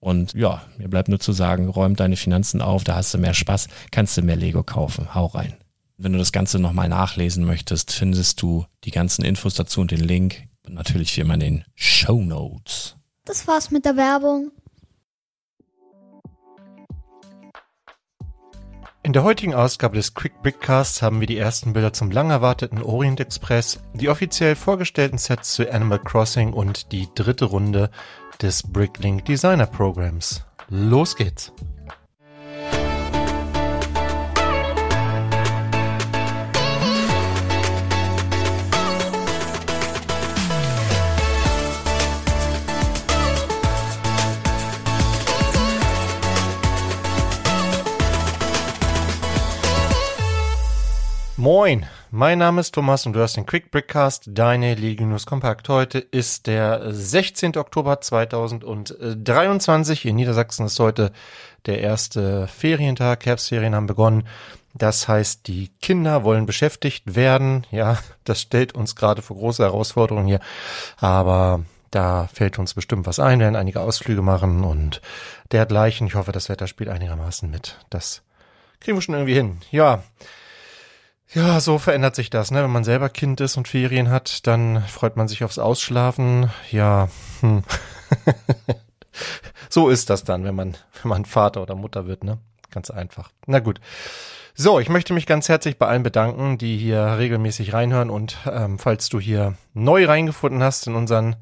Und ja, mir bleibt nur zu sagen, räum deine Finanzen auf, da hast du mehr Spaß, kannst du mehr Lego kaufen. Hau rein. Wenn du das Ganze nochmal nachlesen möchtest, findest du die ganzen Infos dazu und den Link. Und natürlich wie immer in den Show Notes. Das war's mit der Werbung. In der heutigen Ausgabe des Quick Brickcasts haben wir die ersten Bilder zum lang erwarteten Orient Express, die offiziell vorgestellten Sets zu Animal Crossing und die dritte Runde des Bricklink Designer Programs. Los geht's! Moin, mein Name ist Thomas und du hast den Quick Brickcast, deine Lego News Kompakt. Heute ist der 16. Oktober 2023. In Niedersachsen ist heute der erste Ferientag. Herbstferien haben begonnen. Das heißt, die Kinder wollen beschäftigt werden. Ja, das stellt uns gerade vor große Herausforderungen hier. Aber da fällt uns bestimmt was ein. Wir werden einige Ausflüge machen und dergleichen. Ich hoffe, das Wetter spielt einigermaßen mit. Das kriegen wir schon irgendwie hin. Ja. Ja, so verändert sich das, ne? Wenn man selber Kind ist und Ferien hat, dann freut man sich aufs Ausschlafen. Ja, hm. so ist das dann, wenn man, wenn man Vater oder Mutter wird, ne? Ganz einfach. Na gut. So, ich möchte mich ganz herzlich bei allen bedanken, die hier regelmäßig reinhören und ähm, falls du hier neu reingefunden hast in unseren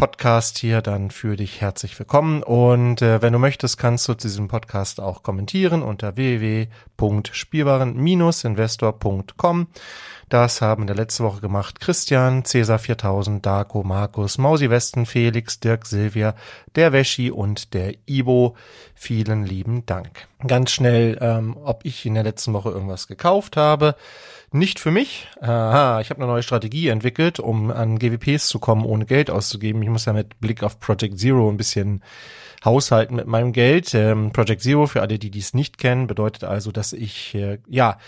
Podcast hier, dann für dich herzlich willkommen. Und äh, wenn du möchtest, kannst du zu diesem Podcast auch kommentieren unter www.spielwaren-investor.com. Das haben in der letzten Woche gemacht Christian, Cäsar 4000, Darko, Markus, Mausi Westen, Felix, Dirk, Silvia, der Wäschi und der Ibo. Vielen lieben Dank. Ganz schnell, ähm, ob ich in der letzten Woche irgendwas gekauft habe. Nicht für mich. Aha, ich habe eine neue Strategie entwickelt, um an GWPs zu kommen, ohne Geld auszugeben. Ich muss ja mit Blick auf Project Zero ein bisschen haushalten mit meinem Geld. Ähm, Project Zero, für alle, die dies nicht kennen, bedeutet also, dass ich, äh, ja,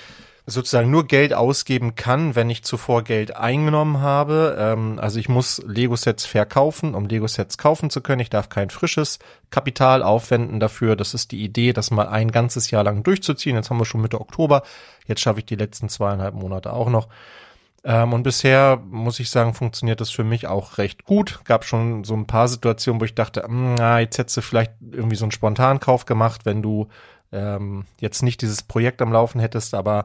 sozusagen nur Geld ausgeben kann, wenn ich zuvor Geld eingenommen habe. Ähm, also ich muss Lego-Sets verkaufen, um Lego-Sets kaufen zu können. Ich darf kein frisches Kapital aufwenden dafür. Das ist die Idee, das mal ein ganzes Jahr lang durchzuziehen. Jetzt haben wir schon Mitte Oktober. Jetzt schaffe ich die letzten zweieinhalb Monate auch noch. Ähm, und bisher muss ich sagen, funktioniert das für mich auch recht gut. Gab schon so ein paar Situationen, wo ich dachte, hm, na, jetzt hättest du vielleicht irgendwie so einen Spontankauf gemacht, wenn du ähm, jetzt nicht dieses Projekt am Laufen hättest, aber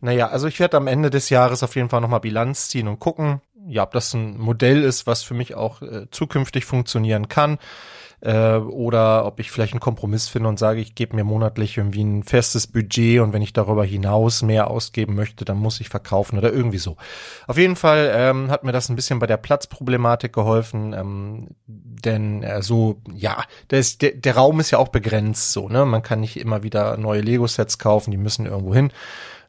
naja, also ich werde am Ende des Jahres auf jeden Fall nochmal Bilanz ziehen und gucken, ja, ob das ein Modell ist, was für mich auch äh, zukünftig funktionieren kann äh, oder ob ich vielleicht einen Kompromiss finde und sage, ich gebe mir monatlich irgendwie ein festes Budget und wenn ich darüber hinaus mehr ausgeben möchte, dann muss ich verkaufen oder irgendwie so. Auf jeden Fall ähm, hat mir das ein bisschen bei der Platzproblematik geholfen, ähm, denn äh, so, ja, der, ist, der, der Raum ist ja auch begrenzt so, ne? Man kann nicht immer wieder neue Lego-Sets kaufen, die müssen irgendwo hin.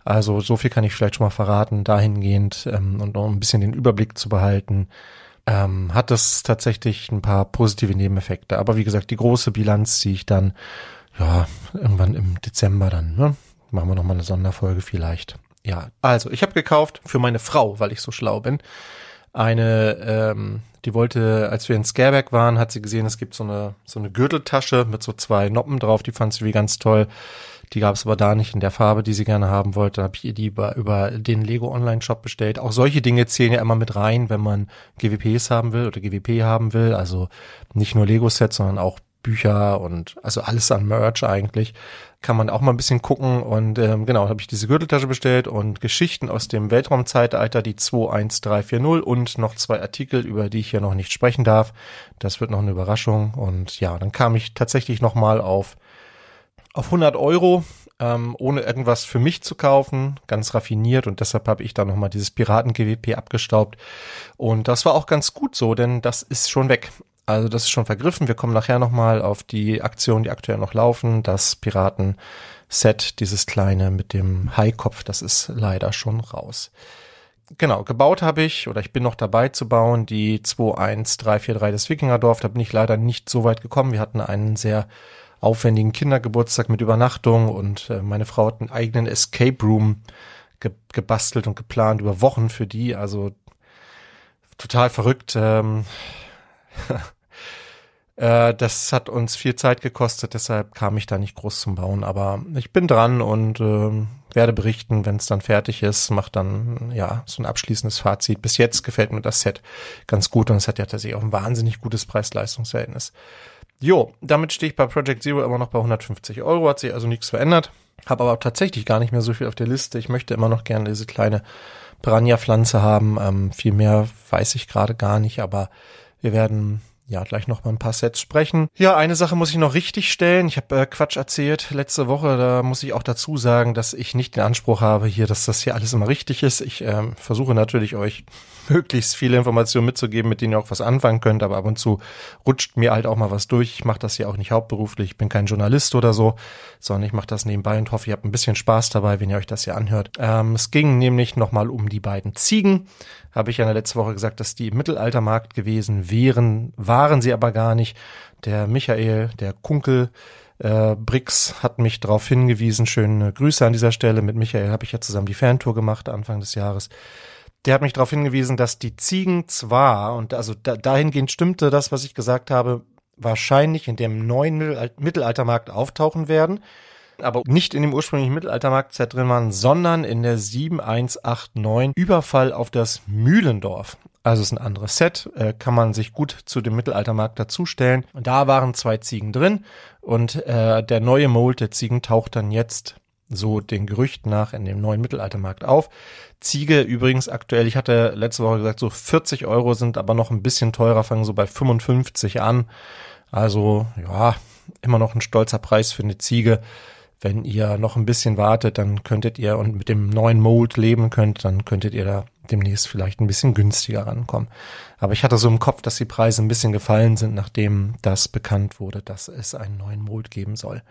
Also so viel kann ich vielleicht schon mal verraten, dahingehend ähm, und noch ein bisschen den Überblick zu behalten ähm, hat das tatsächlich ein paar positive Nebeneffekte. Aber wie gesagt, die große Bilanz ziehe ich dann, ja, irgendwann im Dezember dann, ne? Machen wir nochmal eine Sonderfolge vielleicht. Ja, also ich habe gekauft für meine Frau, weil ich so schlau bin, eine, ähm, die wollte, als wir in Scareback waren, hat sie gesehen, es gibt so eine, so eine Gürteltasche mit so zwei Noppen drauf, die fand sie wie ganz toll. Die gab es aber da nicht in der Farbe, die sie gerne haben wollte. Habe ich ihr die über, über den Lego Online Shop bestellt. Auch solche Dinge zählen ja immer mit rein, wenn man GWPs haben will oder GWP haben will. Also nicht nur Lego Sets, sondern auch Bücher und also alles an Merch eigentlich. Kann man auch mal ein bisschen gucken. Und ähm, genau, habe ich diese Gürteltasche bestellt und Geschichten aus dem Weltraumzeitalter, die 21340 und noch zwei Artikel, über die ich hier noch nicht sprechen darf. Das wird noch eine Überraschung. Und ja, dann kam ich tatsächlich nochmal auf auf 100 Euro, ähm, ohne irgendwas für mich zu kaufen, ganz raffiniert und deshalb habe ich da nochmal dieses Piraten-GWP abgestaubt und das war auch ganz gut so, denn das ist schon weg. Also das ist schon vergriffen. Wir kommen nachher nochmal auf die Aktionen, die aktuell noch laufen. Das Piraten-Set, dieses kleine mit dem Haikopf, das ist leider schon raus. Genau, gebaut habe ich, oder ich bin noch dabei zu bauen, die 21343 des Wikingerdorf. Da bin ich leider nicht so weit gekommen. Wir hatten einen sehr aufwendigen Kindergeburtstag mit Übernachtung und äh, meine Frau hat einen eigenen Escape Room ge gebastelt und geplant über Wochen für die, also total verrückt. Ähm, äh, das hat uns viel Zeit gekostet, deshalb kam ich da nicht groß zum Bauen, aber ich bin dran und äh, werde berichten, wenn es dann fertig ist, macht dann ja so ein abschließendes Fazit. Bis jetzt gefällt mir das Set ganz gut und es hat ja tatsächlich auch ein wahnsinnig gutes Preis-Leistungs-Verhältnis. Jo, damit stehe ich bei Project Zero immer noch bei 150 Euro, hat sich also nichts verändert. Habe aber tatsächlich gar nicht mehr so viel auf der Liste. Ich möchte immer noch gerne diese kleine Piranha-Pflanze haben. Ähm, viel mehr weiß ich gerade gar nicht, aber wir werden ja gleich noch mal ein paar Sets sprechen. Ja, eine Sache muss ich noch richtig stellen. Ich habe äh, Quatsch erzählt letzte Woche. Da muss ich auch dazu sagen, dass ich nicht den Anspruch habe hier, dass das hier alles immer richtig ist. Ich ähm, versuche natürlich euch möglichst viele Informationen mitzugeben, mit denen ihr auch was anfangen könnt, aber ab und zu rutscht mir halt auch mal was durch. Ich mache das ja auch nicht hauptberuflich, ich bin kein Journalist oder so, sondern ich mache das nebenbei und hoffe, ihr habt ein bisschen Spaß dabei, wenn ihr euch das hier anhört. Ähm, es ging nämlich nochmal um die beiden Ziegen. Habe ich ja in der letzten Woche gesagt, dass die im Mittelaltermarkt gewesen wären, waren sie aber gar nicht. Der Michael, der Kunkel, äh, Brix hat mich darauf hingewiesen. Schöne Grüße an dieser Stelle. Mit Michael habe ich ja zusammen die Fantour gemacht Anfang des Jahres der hat mich darauf hingewiesen, dass die Ziegen zwar, und also da, dahingehend stimmte das, was ich gesagt habe, wahrscheinlich in dem neuen Mittelaltermarkt auftauchen werden, aber nicht in dem ursprünglichen Mittelaltermarkt drin waren, sondern in der 7189 Überfall auf das Mühlendorf. Also ist ein anderes Set, äh, kann man sich gut zu dem Mittelaltermarkt dazustellen. Und da waren zwei Ziegen drin und äh, der neue Mold der Ziegen taucht dann jetzt so den Gerüchten nach in dem neuen Mittelaltermarkt auf. Ziege übrigens aktuell, ich hatte letzte Woche gesagt, so 40 Euro sind aber noch ein bisschen teurer, fangen so bei 55 an. Also ja, immer noch ein stolzer Preis für eine Ziege. Wenn ihr noch ein bisschen wartet, dann könntet ihr und mit dem neuen Mold leben könnt, dann könntet ihr da demnächst vielleicht ein bisschen günstiger rankommen. Aber ich hatte so im Kopf, dass die Preise ein bisschen gefallen sind, nachdem das bekannt wurde, dass es einen neuen Mold geben soll.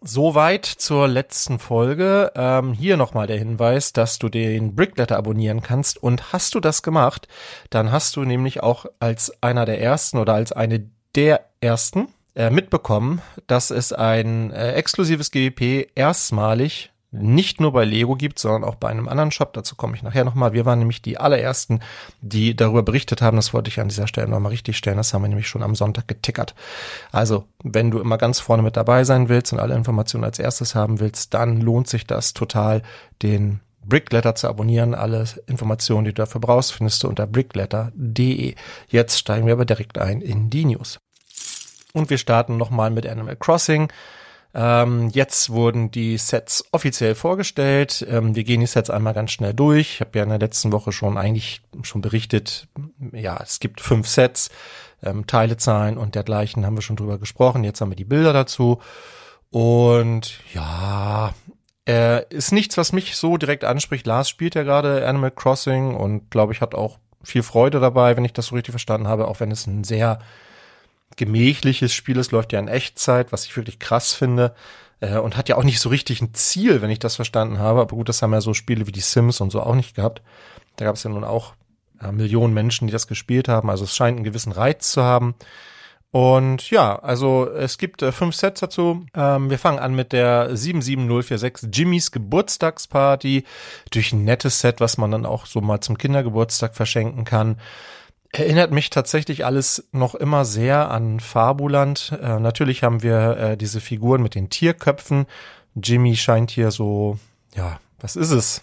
Soweit zur letzten Folge. Ähm, hier nochmal der Hinweis, dass du den Brickletter abonnieren kannst. Und hast du das gemacht, dann hast du nämlich auch als einer der ersten oder als eine der ersten äh, mitbekommen, dass es ein äh, exklusives GWP erstmalig nicht nur bei Lego gibt, sondern auch bei einem anderen Shop. Dazu komme ich nachher nochmal. Wir waren nämlich die allerersten, die darüber berichtet haben. Das wollte ich an dieser Stelle nochmal richtig stellen. Das haben wir nämlich schon am Sonntag getickert. Also, wenn du immer ganz vorne mit dabei sein willst und alle Informationen als erstes haben willst, dann lohnt sich das total, den Brickletter zu abonnieren. Alle Informationen, die du dafür brauchst, findest du unter brickletter.de. Jetzt steigen wir aber direkt ein in die News. Und wir starten nochmal mit Animal Crossing. Ähm, jetzt wurden die Sets offiziell vorgestellt. Ähm, wir gehen die Sets einmal ganz schnell durch. Ich habe ja in der letzten Woche schon eigentlich schon berichtet, ja, es gibt fünf Sets, ähm, Teilezahlen und dergleichen haben wir schon drüber gesprochen. Jetzt haben wir die Bilder dazu. Und ja, äh, ist nichts, was mich so direkt anspricht. Lars spielt ja gerade Animal Crossing und glaube ich hat auch viel Freude dabei, wenn ich das so richtig verstanden habe, auch wenn es ein sehr gemächliches Spiel. Es läuft ja in Echtzeit, was ich wirklich krass finde. Äh, und hat ja auch nicht so richtig ein Ziel, wenn ich das verstanden habe. Aber gut, das haben ja so Spiele wie die Sims und so auch nicht gehabt. Da gab es ja nun auch ja, Millionen Menschen, die das gespielt haben. Also es scheint einen gewissen Reiz zu haben. Und ja, also es gibt äh, fünf Sets dazu. Ähm, wir fangen an mit der 77046 Jimmys Geburtstagsparty. Durch ein nettes Set, was man dann auch so mal zum Kindergeburtstag verschenken kann. Erinnert mich tatsächlich alles noch immer sehr an Fabuland. Äh, natürlich haben wir äh, diese Figuren mit den Tierköpfen. Jimmy scheint hier so, ja, was ist es?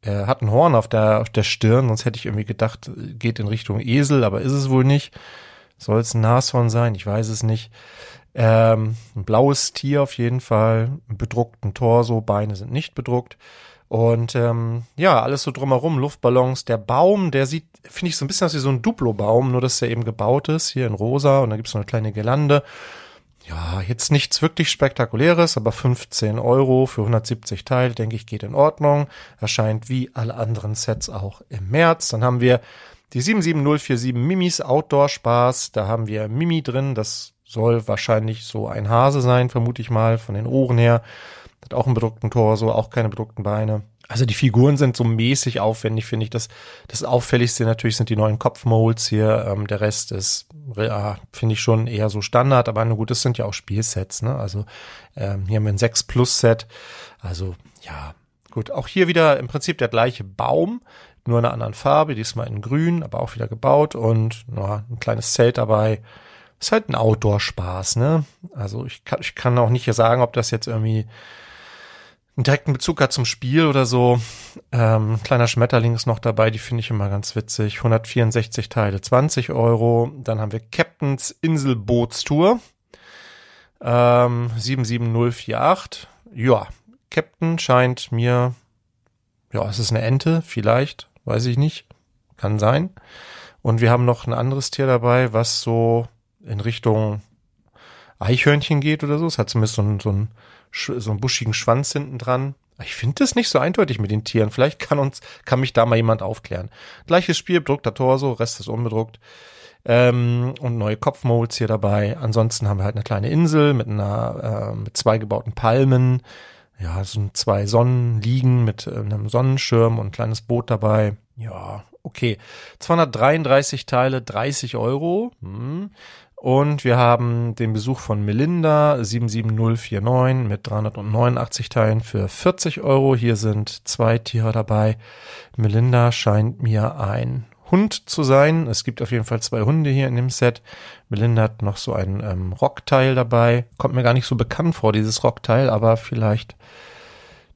Er hat ein Horn auf der, auf der Stirn, sonst hätte ich irgendwie gedacht, geht in Richtung Esel, aber ist es wohl nicht. Soll es ein Nashorn sein? Ich weiß es nicht. Ähm, ein blaues Tier auf jeden Fall, bedruckten Torso, Beine sind nicht bedruckt. Und ähm, ja, alles so drumherum, Luftballons. Der Baum, der sieht, finde ich, so ein bisschen aus wie so ein Duplo-Baum, nur dass er eben gebaut ist, hier in rosa. Und da gibt's noch eine kleine Gelande. Ja, jetzt nichts wirklich Spektakuläres, aber 15 Euro für 170 Teile, denke ich, geht in Ordnung. Erscheint wie alle anderen Sets auch im März. Dann haben wir die 77047 Mimis Outdoor Spaß. Da haben wir Mimi drin. Das soll wahrscheinlich so ein Hase sein, vermute ich mal, von den Ohren her. Hat auch einen bedruckten Torso, auch keine bedruckten Beine. Also die Figuren sind so mäßig aufwendig, finde ich. Das, das Auffälligste natürlich sind die neuen Kopfmolds hier. Ähm, der Rest ist, ja, finde ich schon eher so Standard, aber gut, das sind ja auch Spielsets, ne? Also ähm, hier haben wir ein 6 Plus Set. Also ja, gut. Auch hier wieder im Prinzip der gleiche Baum, nur in einer anderen Farbe, diesmal in grün, aber auch wieder gebaut und na, ein kleines Zelt dabei. Ist halt ein Outdoor-Spaß, ne? Also ich kann, ich kann auch nicht sagen, ob das jetzt irgendwie einen direkten Bezug hat zum Spiel oder so. Ähm, kleiner Schmetterling ist noch dabei, die finde ich immer ganz witzig. 164 Teile, 20 Euro. Dann haben wir Captain's Inselbootstour. Ähm, 77048. Ja, Captain scheint mir, ja, es ist eine Ente, vielleicht, weiß ich nicht. Kann sein. Und wir haben noch ein anderes Tier dabei, was so in Richtung Eichhörnchen geht oder so. Es hat zumindest so ein, so ein so einen buschigen Schwanz hinten dran. Ich finde das nicht so eindeutig mit den Tieren. Vielleicht kann uns, kann mich da mal jemand aufklären. Gleiches Spiel, bedruckter Torso, Rest ist unbedruckt. Ähm, und neue Kopfmolds hier dabei. Ansonsten haben wir halt eine kleine Insel mit einer, äh, mit zwei gebauten Palmen. Ja, so zwei Sonnen liegen mit äh, einem Sonnenschirm und ein kleines Boot dabei. Ja, okay. 233 Teile, 30 Euro. Hm. Und wir haben den Besuch von Melinda 77049 mit 389 Teilen für 40 Euro. Hier sind zwei Tiere dabei. Melinda scheint mir ein Hund zu sein. Es gibt auf jeden Fall zwei Hunde hier in dem Set. Melinda hat noch so ein ähm, Rockteil dabei. Kommt mir gar nicht so bekannt vor, dieses Rockteil, aber vielleicht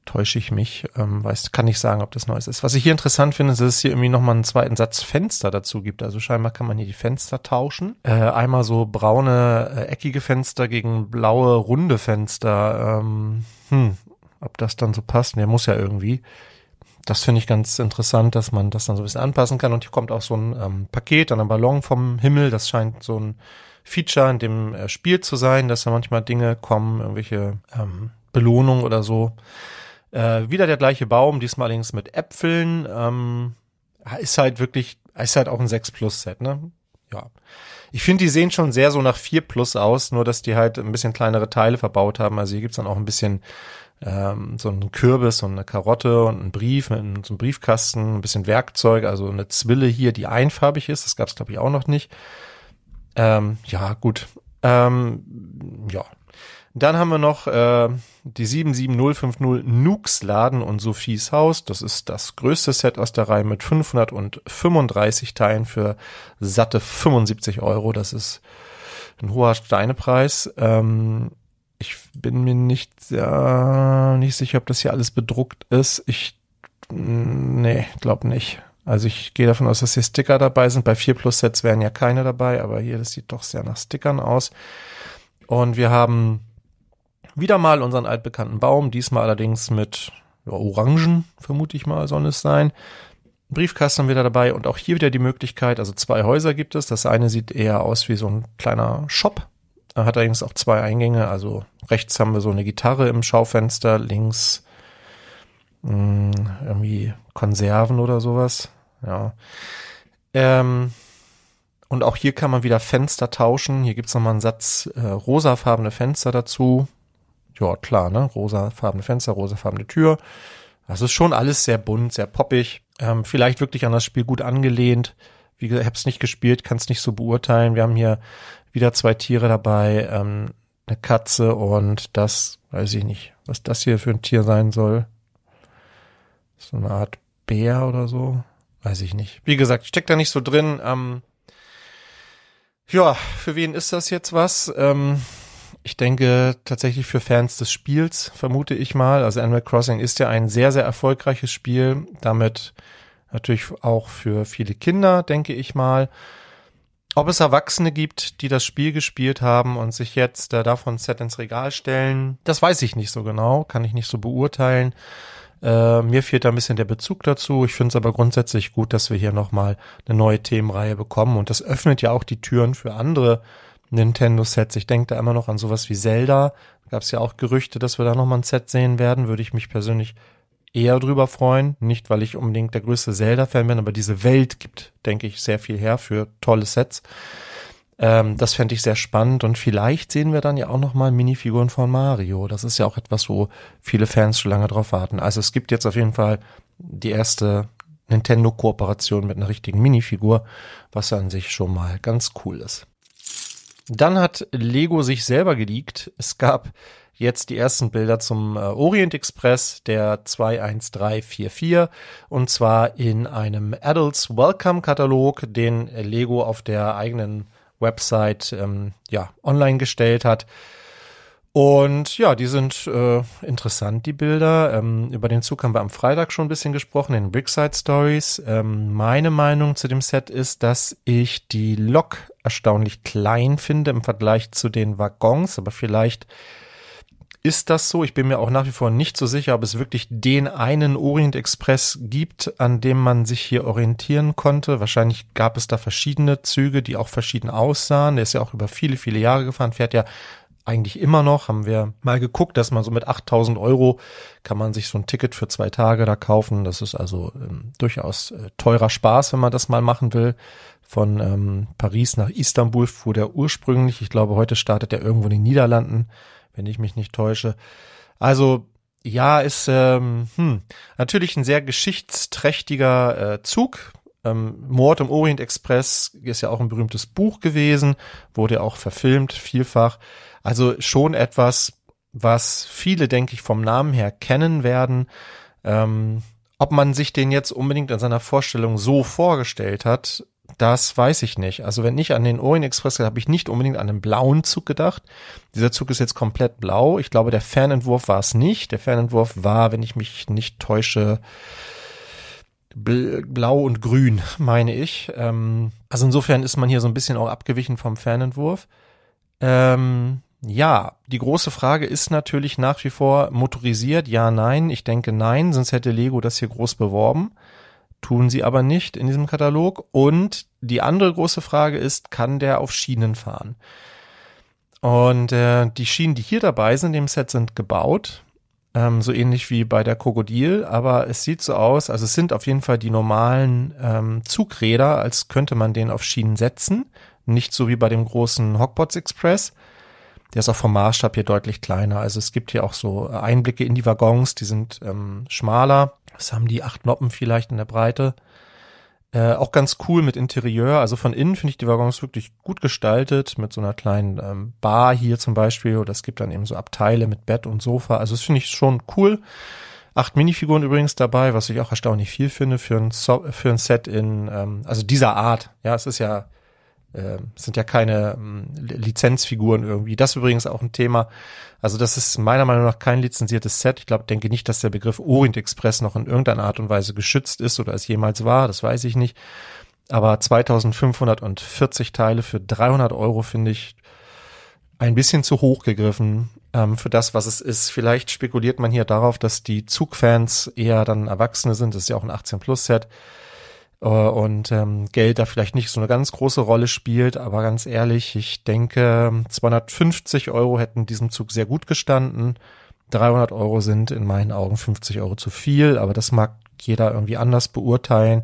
täusche ich mich, ähm, weiß, kann nicht sagen, ob das Neues ist. Was ich hier interessant finde, ist, dass es hier irgendwie nochmal einen zweiten Satz Fenster dazu gibt. Also scheinbar kann man hier die Fenster tauschen. Äh, einmal so braune, äh, eckige Fenster gegen blaue, runde Fenster. Ähm, hm, ob das dann so passt. Der muss ja irgendwie. Das finde ich ganz interessant, dass man das dann so ein bisschen anpassen kann. Und hier kommt auch so ein ähm, Paket, dann ein Ballon vom Himmel. Das scheint so ein Feature in dem äh, Spiel zu sein, dass da manchmal Dinge kommen, irgendwelche ähm, Belohnungen oder so. Äh, wieder der gleiche Baum, diesmal allerdings mit Äpfeln. Ähm, ist halt wirklich, ist halt auch ein 6 Plus Set, ne? Ja. Ich finde, die sehen schon sehr so nach 4 Plus aus, nur dass die halt ein bisschen kleinere Teile verbaut haben. Also hier gibt's dann auch ein bisschen ähm, so einen Kürbis und eine Karotte und einen Brief mit so einem Briefkasten, ein bisschen Werkzeug, also eine Zwille hier, die einfarbig ist. Das gab's glaube ich auch noch nicht. Ähm, ja, gut. Ähm, ja. Dann haben wir noch äh, die 77050 Nukes Laden und Sophies Haus. Das ist das größte Set aus der Reihe mit 535 Teilen für satte 75 Euro. Das ist ein hoher Steinepreis. Ähm, ich bin mir nicht, äh, nicht sicher, ob das hier alles bedruckt ist. Ich, nee, glaube nicht. Also ich gehe davon aus, dass hier Sticker dabei sind. Bei 4 Plus Sets wären ja keine dabei, aber hier, das sieht doch sehr nach Stickern aus. Und wir haben wieder mal unseren altbekannten Baum, diesmal allerdings mit ja, Orangen, vermute ich mal, soll es sein. Briefkasten wieder dabei und auch hier wieder die Möglichkeit, also zwei Häuser gibt es. Das eine sieht eher aus wie so ein kleiner Shop. Hat allerdings auch zwei Eingänge, also rechts haben wir so eine Gitarre im Schaufenster, links mh, hm, irgendwie Konserven oder sowas. Ja. Ähm, und auch hier kann man wieder Fenster tauschen. Hier gibt's nochmal einen Satz äh, rosafarbene Fenster dazu. Ja, klar, ne? Rosafarbene Fenster, rosafarbene Tür. Das ist schon alles sehr bunt, sehr poppig. Ähm, vielleicht wirklich an das Spiel gut angelehnt. Wie gesagt, ich habe es nicht gespielt, kann es nicht so beurteilen. Wir haben hier wieder zwei Tiere dabei, ähm, eine Katze und das, weiß ich nicht, was das hier für ein Tier sein soll. So eine Art Bär oder so. Weiß ich nicht. Wie gesagt, steckt da nicht so drin. Ähm, ja, für wen ist das jetzt was? Ähm, ich denke tatsächlich für Fans des Spiels, vermute ich mal. Also Animal Crossing ist ja ein sehr, sehr erfolgreiches Spiel. Damit natürlich auch für viele Kinder, denke ich mal. Ob es Erwachsene gibt, die das Spiel gespielt haben und sich jetzt äh, davon Set ins Regal stellen, das weiß ich nicht so genau, kann ich nicht so beurteilen. Äh, mir fehlt da ein bisschen der Bezug dazu. Ich finde es aber grundsätzlich gut, dass wir hier nochmal eine neue Themenreihe bekommen. Und das öffnet ja auch die Türen für andere Nintendo-Sets. Ich denke da immer noch an sowas wie Zelda. Da gab es ja auch Gerüchte, dass wir da nochmal ein Set sehen werden. Würde ich mich persönlich eher drüber freuen. Nicht, weil ich unbedingt der größte Zelda-Fan bin, aber diese Welt gibt, denke ich, sehr viel her für tolle Sets. Ähm, das fände ich sehr spannend und vielleicht sehen wir dann ja auch noch mal Minifiguren von Mario. Das ist ja auch etwas, wo viele Fans schon lange drauf warten. Also es gibt jetzt auf jeden Fall die erste Nintendo-Kooperation mit einer richtigen Minifigur, was an sich schon mal ganz cool ist. Dann hat Lego sich selber geleakt. Es gab jetzt die ersten Bilder zum äh, Orient Express der 21344 und zwar in einem Adults Welcome Katalog, den Lego auf der eigenen Website ähm, ja, online gestellt hat. Und ja, die sind äh, interessant, die Bilder. Ähm, über den Zug haben wir am Freitag schon ein bisschen gesprochen, in Brickside Stories. Ähm, meine Meinung zu dem Set ist, dass ich die Lok erstaunlich klein finde im Vergleich zu den Waggons, aber vielleicht ist das so? Ich bin mir auch nach wie vor nicht so sicher, ob es wirklich den einen Orient Express gibt, an dem man sich hier orientieren konnte. Wahrscheinlich gab es da verschiedene Züge, die auch verschieden aussahen. Der ist ja auch über viele, viele Jahre gefahren, fährt ja eigentlich immer noch. Haben wir mal geguckt, dass man so mit 8000 Euro kann man sich so ein Ticket für zwei Tage da kaufen. Das ist also ähm, durchaus äh, teurer Spaß, wenn man das mal machen will. Von ähm, Paris nach Istanbul fuhr der ursprünglich. Ich glaube, heute startet er irgendwo in den Niederlanden wenn ich mich nicht täusche. Also ja, ist ähm, hm, natürlich ein sehr geschichtsträchtiger äh, Zug. Ähm, Mord im Orient Express ist ja auch ein berühmtes Buch gewesen, wurde auch verfilmt, vielfach. Also schon etwas, was viele, denke ich, vom Namen her kennen werden. Ähm, ob man sich den jetzt unbedingt in seiner Vorstellung so vorgestellt hat, das weiß ich nicht. Also wenn ich an den Orient Express habe ich nicht unbedingt an den blauen Zug gedacht. Dieser Zug ist jetzt komplett blau. Ich glaube, der Fernentwurf war es nicht. Der Fernentwurf war, wenn ich mich nicht täusche, blau und grün, meine ich. Ähm, also insofern ist man hier so ein bisschen auch abgewichen vom Fernentwurf. Ähm, ja, die große Frage ist natürlich nach wie vor motorisiert, ja, nein. Ich denke nein, sonst hätte Lego das hier groß beworben. Tun sie aber nicht in diesem Katalog. Und die andere große Frage ist, kann der auf Schienen fahren? Und äh, die Schienen, die hier dabei sind im Set, sind gebaut. Ähm, so ähnlich wie bei der Krokodil, aber es sieht so aus, also es sind auf jeden Fall die normalen ähm, Zugräder, als könnte man den auf Schienen setzen. Nicht so wie bei dem großen Hogwarts Express. Der ist auch vom Maßstab hier deutlich kleiner. Also es gibt hier auch so Einblicke in die Waggons, die sind ähm, schmaler. Das haben die acht Noppen vielleicht in der Breite. Äh, auch ganz cool mit Interieur. Also von innen finde ich die Waggons wirklich gut gestaltet, mit so einer kleinen ähm, Bar hier zum Beispiel. Oder es gibt dann eben so Abteile mit Bett und Sofa. Also das finde ich schon cool. Acht Minifiguren übrigens dabei, was ich auch erstaunlich viel finde für ein, so für ein Set in, ähm, also dieser Art. Ja, es ist ja äh, sind ja keine ähm, Lizenzfiguren irgendwie. Das übrigens auch ein Thema. Also das ist meiner Meinung nach kein lizenziertes Set. Ich glaube, denke nicht, dass der Begriff Orient Express noch in irgendeiner Art und Weise geschützt ist oder es jemals war. Das weiß ich nicht. Aber 2540 Teile für 300 Euro finde ich ein bisschen zu hoch gegriffen ähm, für das, was es ist. Vielleicht spekuliert man hier darauf, dass die Zugfans eher dann Erwachsene sind. Das ist ja auch ein 18-Plus-Set äh, und ähm, Geld da vielleicht nicht so eine ganz große Rolle spielt. Aber ganz ehrlich, ich denke, 250 Euro hätten diesem Zug sehr gut gestanden. 300 Euro sind in meinen Augen 50 Euro zu viel, aber das mag jeder irgendwie anders beurteilen.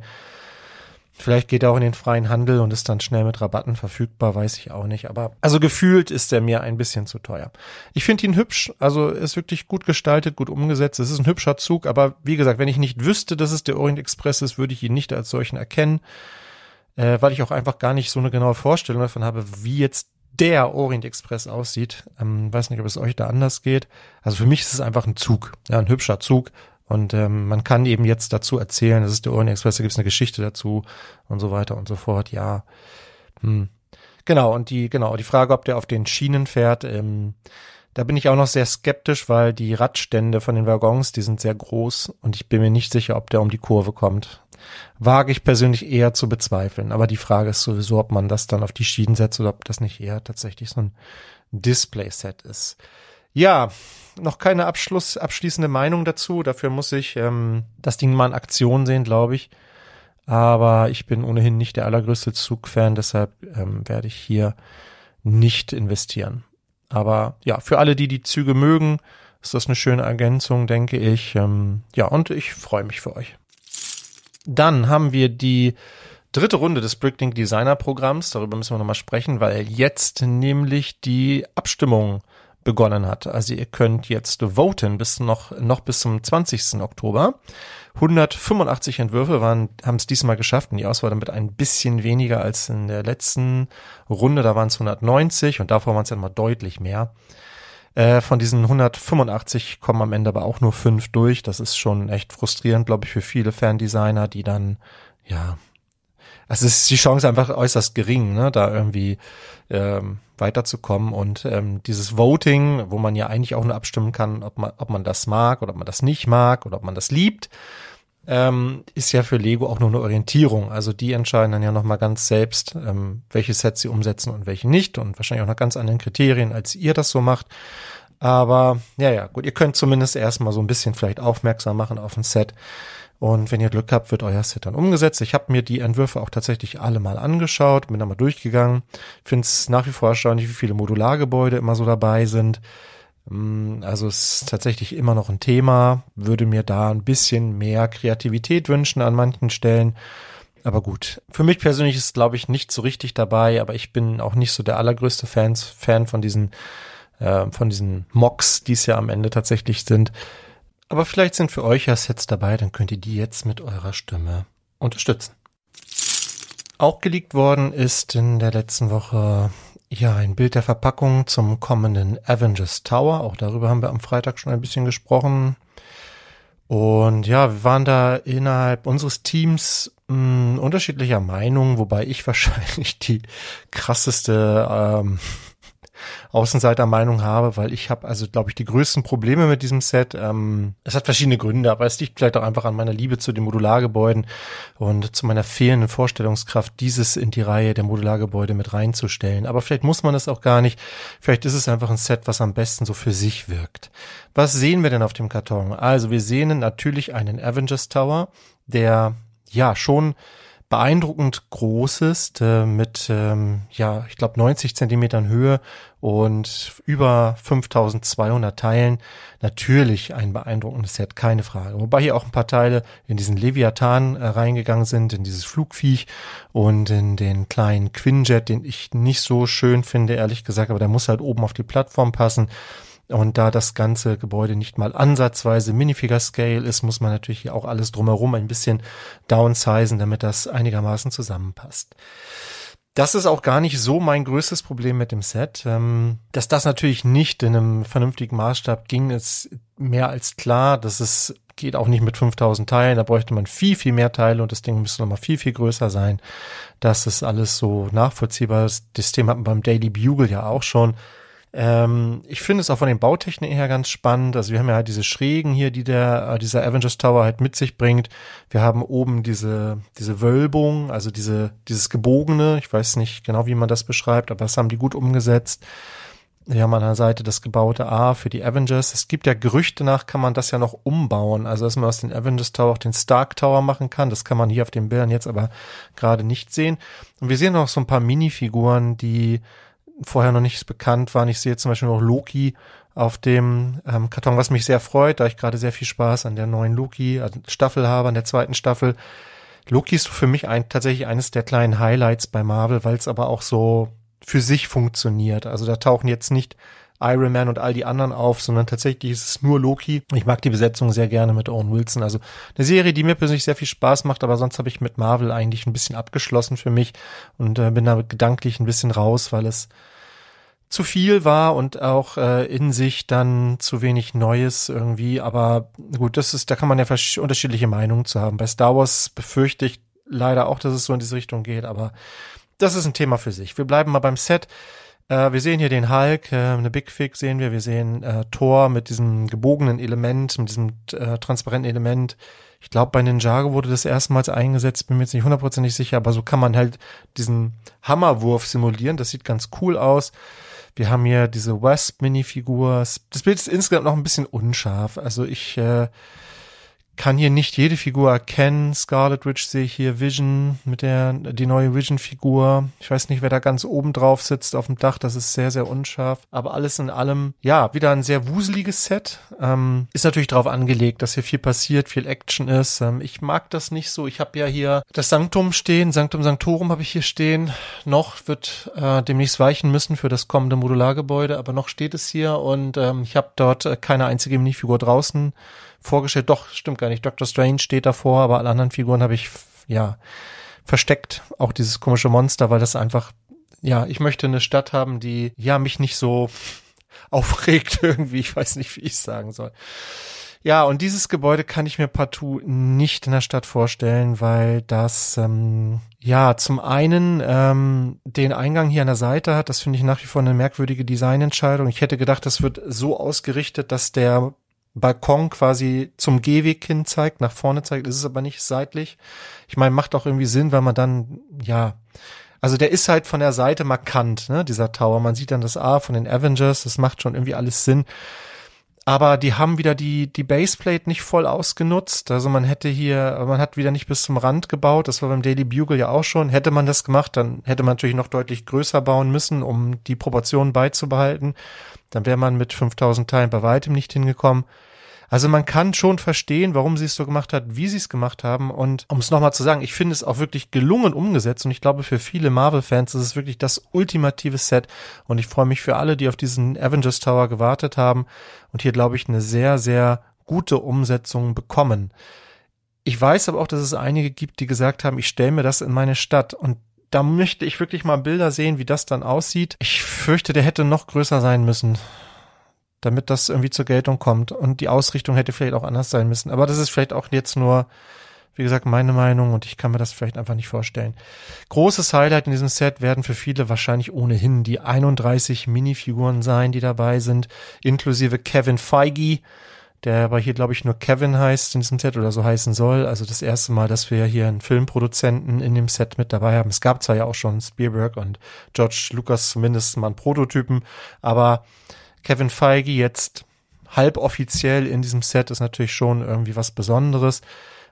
Vielleicht geht er auch in den freien Handel und ist dann schnell mit Rabatten verfügbar, weiß ich auch nicht. Aber also gefühlt ist er mir ein bisschen zu teuer. Ich finde ihn hübsch, also ist wirklich gut gestaltet, gut umgesetzt. Es ist ein hübscher Zug, aber wie gesagt, wenn ich nicht wüsste, dass es der Orient Express ist, würde ich ihn nicht als solchen erkennen, äh, weil ich auch einfach gar nicht so eine genaue Vorstellung davon habe, wie jetzt der Orient Express aussieht. Ähm, weiß nicht, ob es euch da anders geht. Also für mich ist es einfach ein Zug, ja, ein hübscher Zug und ähm, man kann eben jetzt dazu erzählen, das ist der Orient Express, da gibt es eine Geschichte dazu und so weiter und so fort. Ja, hm. genau. Und die genau die Frage, ob der auf den Schienen fährt, ähm, da bin ich auch noch sehr skeptisch, weil die Radstände von den Waggons, die sind sehr groß und ich bin mir nicht sicher, ob der um die Kurve kommt. Wage ich persönlich eher zu bezweifeln. Aber die Frage ist sowieso, ob man das dann auf die Schienen setzt oder ob das nicht eher tatsächlich so ein Display-Set ist. Ja, noch keine Abschluss, abschließende Meinung dazu. Dafür muss ich ähm, das Ding mal in Aktion sehen, glaube ich. Aber ich bin ohnehin nicht der allergrößte Zugfan, deshalb ähm, werde ich hier nicht investieren. Aber ja, für alle, die die Züge mögen, ist das eine schöne Ergänzung, denke ich. Ähm, ja, und ich freue mich für euch. Dann haben wir die dritte Runde des Bricklink Designer Programms. Darüber müssen wir nochmal sprechen, weil jetzt nämlich die Abstimmung begonnen hat. Also ihr könnt jetzt voten bis noch, noch bis zum 20. Oktober. 185 Entwürfe waren, haben es diesmal geschafft und die Auswahl damit ein bisschen weniger als in der letzten Runde. Da waren es 190 und davor waren es ja immer deutlich mehr. Äh, von diesen 185 kommen am Ende aber auch nur fünf durch. Das ist schon echt frustrierend, glaube ich, für viele Ferndesigner, die dann, ja, also ist die Chance einfach äußerst gering, ne, da irgendwie ähm, weiterzukommen. Und ähm, dieses Voting, wo man ja eigentlich auch nur abstimmen kann, ob man, ob man das mag oder ob man das nicht mag oder ob man das liebt, ähm, ist ja für Lego auch nur eine Orientierung. Also die entscheiden dann ja nochmal ganz selbst, ähm, welche Sets sie umsetzen und welche nicht und wahrscheinlich auch nach ganz anderen Kriterien, als ihr das so macht. Aber ja, ja, gut, ihr könnt zumindest erstmal so ein bisschen vielleicht aufmerksam machen auf ein Set. Und wenn ihr Glück habt, wird euer Set dann umgesetzt. Ich habe mir die Entwürfe auch tatsächlich alle mal angeschaut, bin da mal durchgegangen. Finde es nach wie vor erstaunlich, wie viele Modulargebäude immer so dabei sind. Mm, also es ist tatsächlich immer noch ein Thema. Würde mir da ein bisschen mehr Kreativität wünschen an manchen Stellen. Aber gut, für mich persönlich ist glaube ich nicht so richtig dabei, aber ich bin auch nicht so der allergrößte Fans, Fan von diesen, äh, von diesen Mocks, die es ja am Ende tatsächlich sind. Aber vielleicht sind für euch ja Sets dabei, dann könnt ihr die jetzt mit eurer Stimme unterstützen. Auch geleakt worden ist in der letzten Woche ja ein Bild der Verpackung zum kommenden Avengers Tower. Auch darüber haben wir am Freitag schon ein bisschen gesprochen. Und ja, wir waren da innerhalb unseres Teams mh, hm, unterschiedlicher Meinung, wobei ich wahrscheinlich die krasseste ähm, Außenseitermeinung habe, weil ich habe also, glaube ich, die größten Probleme mit diesem Set. Ähm, es hat verschiedene Gründe, aber es liegt vielleicht auch einfach an meiner Liebe zu den Modulargebäuden und zu meiner fehlenden Vorstellungskraft, dieses in die Reihe der Modulargebäude mit reinzustellen. Aber vielleicht muss man es auch gar nicht. Vielleicht ist es einfach ein Set, was am besten so für sich wirkt. Was sehen wir denn auf dem Karton? Also wir sehen natürlich einen Avengers Tower, der ja schon beeindruckend groß ist, äh, mit, ähm, ja, ich glaube 90 Zentimetern Höhe und über 5200 Teilen. Natürlich ein beeindruckendes Set, keine Frage. Wobei hier auch ein paar Teile in diesen Leviathan äh, reingegangen sind, in dieses Flugviech und in den kleinen Quinjet, den ich nicht so schön finde, ehrlich gesagt, aber der muss halt oben auf die Plattform passen. Und da das ganze Gebäude nicht mal ansatzweise Minifigure Scale ist, muss man natürlich auch alles drumherum ein bisschen downsizen, damit das einigermaßen zusammenpasst. Das ist auch gar nicht so mein größtes Problem mit dem Set. Ähm, dass das natürlich nicht in einem vernünftigen Maßstab ging, ist mehr als klar. Das ist, geht auch nicht mit 5000 Teilen. Da bräuchte man viel, viel mehr Teile und das Ding müsste nochmal viel, viel größer sein. Das ist alles so nachvollziehbar. Das Thema hatten wir beim Daily Bugle ja auch schon. Ähm, ich finde es auch von den Bautechniken her ganz spannend. Also wir haben ja halt diese Schrägen hier, die der, äh, dieser Avengers Tower halt mit sich bringt. Wir haben oben diese, diese Wölbung, also diese, dieses gebogene. Ich weiß nicht genau, wie man das beschreibt, aber das haben die gut umgesetzt. Wir haben an der Seite das gebaute A für die Avengers. Es gibt ja Gerüchte nach, kann man das ja noch umbauen. Also, dass man aus den Avengers Tower auch den Stark Tower machen kann. Das kann man hier auf den Bildern jetzt aber gerade nicht sehen. Und wir sehen noch so ein paar Minifiguren, die vorher noch nichts bekannt waren. Ich sehe zum Beispiel noch Loki auf dem ähm, Karton, was mich sehr freut, da ich gerade sehr viel Spaß an der neuen Loki also Staffel habe, an der zweiten Staffel. Loki ist für mich ein, tatsächlich eines der kleinen Highlights bei Marvel, weil es aber auch so für sich funktioniert. Also da tauchen jetzt nicht Iron Man und all die anderen auf, sondern tatsächlich ist es nur Loki. Ich mag die Besetzung sehr gerne mit Owen Wilson. Also eine Serie, die mir persönlich sehr viel Spaß macht, aber sonst habe ich mit Marvel eigentlich ein bisschen abgeschlossen für mich und äh, bin da gedanklich ein bisschen raus, weil es zu viel war und auch äh, in sich dann zu wenig Neues irgendwie. Aber gut, das ist, da kann man ja unterschiedliche Meinungen zu haben. Bei Star Wars befürchte ich leider auch, dass es so in diese Richtung geht, aber das ist ein Thema für sich. Wir bleiben mal beim Set. Äh, wir sehen hier den Hulk, äh, eine Big Fig sehen wir. Wir sehen äh, Thor mit diesem gebogenen Element, mit diesem äh, transparenten Element. Ich glaube, bei Ninjago wurde das erstmals eingesetzt, bin mir jetzt nicht hundertprozentig sicher, aber so kann man halt diesen Hammerwurf simulieren. Das sieht ganz cool aus. Wir haben hier diese Wasp-Minifigur. Das Bild ist insgesamt noch ein bisschen unscharf. Also ich äh, kann hier nicht jede Figur erkennen. Scarlet Witch sehe ich hier Vision mit der, die neue Vision-Figur. Ich weiß nicht, wer da ganz oben drauf sitzt auf dem Dach. Das ist sehr, sehr unscharf. Aber alles in allem, ja, wieder ein sehr wuseliges Set. Ähm, ist natürlich darauf angelegt, dass hier viel passiert, viel Action ist. Ähm, ich mag das nicht so. Ich habe ja hier das Sanktum stehen. Sanctum Sanctorum habe ich hier stehen. Noch wird äh, demnächst weichen müssen für das kommende Modulargebäude. Aber noch steht es hier und ähm, ich habe dort äh, keine einzige Minifigur draußen vorgestellt. Doch, stimmt gar nicht. Doctor Strange steht davor, aber alle anderen Figuren habe ich, ja, versteckt. Auch dieses komische Monster, weil das einfach, ja, ich möchte eine Stadt haben, die, ja, mich nicht so aufregt irgendwie. Ich weiß nicht, wie ich es sagen soll. Ja, und dieses Gebäude kann ich mir partout nicht in der Stadt vorstellen, weil das ähm, ja zum einen ähm, den Eingang hier an der Seite hat. Das finde ich nach wie vor eine merkwürdige Designentscheidung. Ich hätte gedacht, das wird so ausgerichtet, dass der Balkon quasi zum Gehweg hin zeigt, nach vorne zeigt, ist es aber nicht seitlich. Ich meine, macht auch irgendwie Sinn, weil man dann, ja, also der ist halt von der Seite markant, ne, dieser Tower. Man sieht dann das A von den Avengers, das macht schon irgendwie alles Sinn. Aber die haben wieder die, die Baseplate nicht voll ausgenutzt. Also man hätte hier, man hat wieder nicht bis zum Rand gebaut. Das war beim Daily Bugle ja auch schon. Hätte man das gemacht, dann hätte man natürlich noch deutlich größer bauen müssen, um die Proportionen beizubehalten. Dann wäre man mit 5000 Teilen bei weitem nicht hingekommen. Also man kann schon verstehen, warum sie es so gemacht hat, wie sie es gemacht haben. Und um es nochmal zu sagen, ich finde es auch wirklich gelungen umgesetzt. Und ich glaube, für viele Marvel-Fans ist es wirklich das ultimative Set. Und ich freue mich für alle, die auf diesen Avengers Tower gewartet haben und hier, glaube ich, eine sehr, sehr gute Umsetzung bekommen. Ich weiß aber auch, dass es einige gibt, die gesagt haben, ich stelle mir das in meine Stadt. Und da möchte ich wirklich mal Bilder sehen, wie das dann aussieht. Ich fürchte, der hätte noch größer sein müssen damit das irgendwie zur Geltung kommt. Und die Ausrichtung hätte vielleicht auch anders sein müssen. Aber das ist vielleicht auch jetzt nur Wie gesagt, meine Meinung und ich kann mir das vielleicht einfach nicht vorstellen. Großes Highlight in diesem Set werden für viele wahrscheinlich ohnehin die 31 Minifiguren sein, die dabei sind, inklusive Kevin Feige, der aber hier, glaube ich, nur Kevin heißt in diesem Set oder so heißen soll. Also das erste Mal, dass wir hier einen Filmproduzenten in dem Set mit dabei haben. Es gab zwar ja auch schon Spielberg und George Lucas zumindest mal einen Prototypen, aber Kevin Feige jetzt halboffiziell in diesem Set ist natürlich schon irgendwie was Besonderes.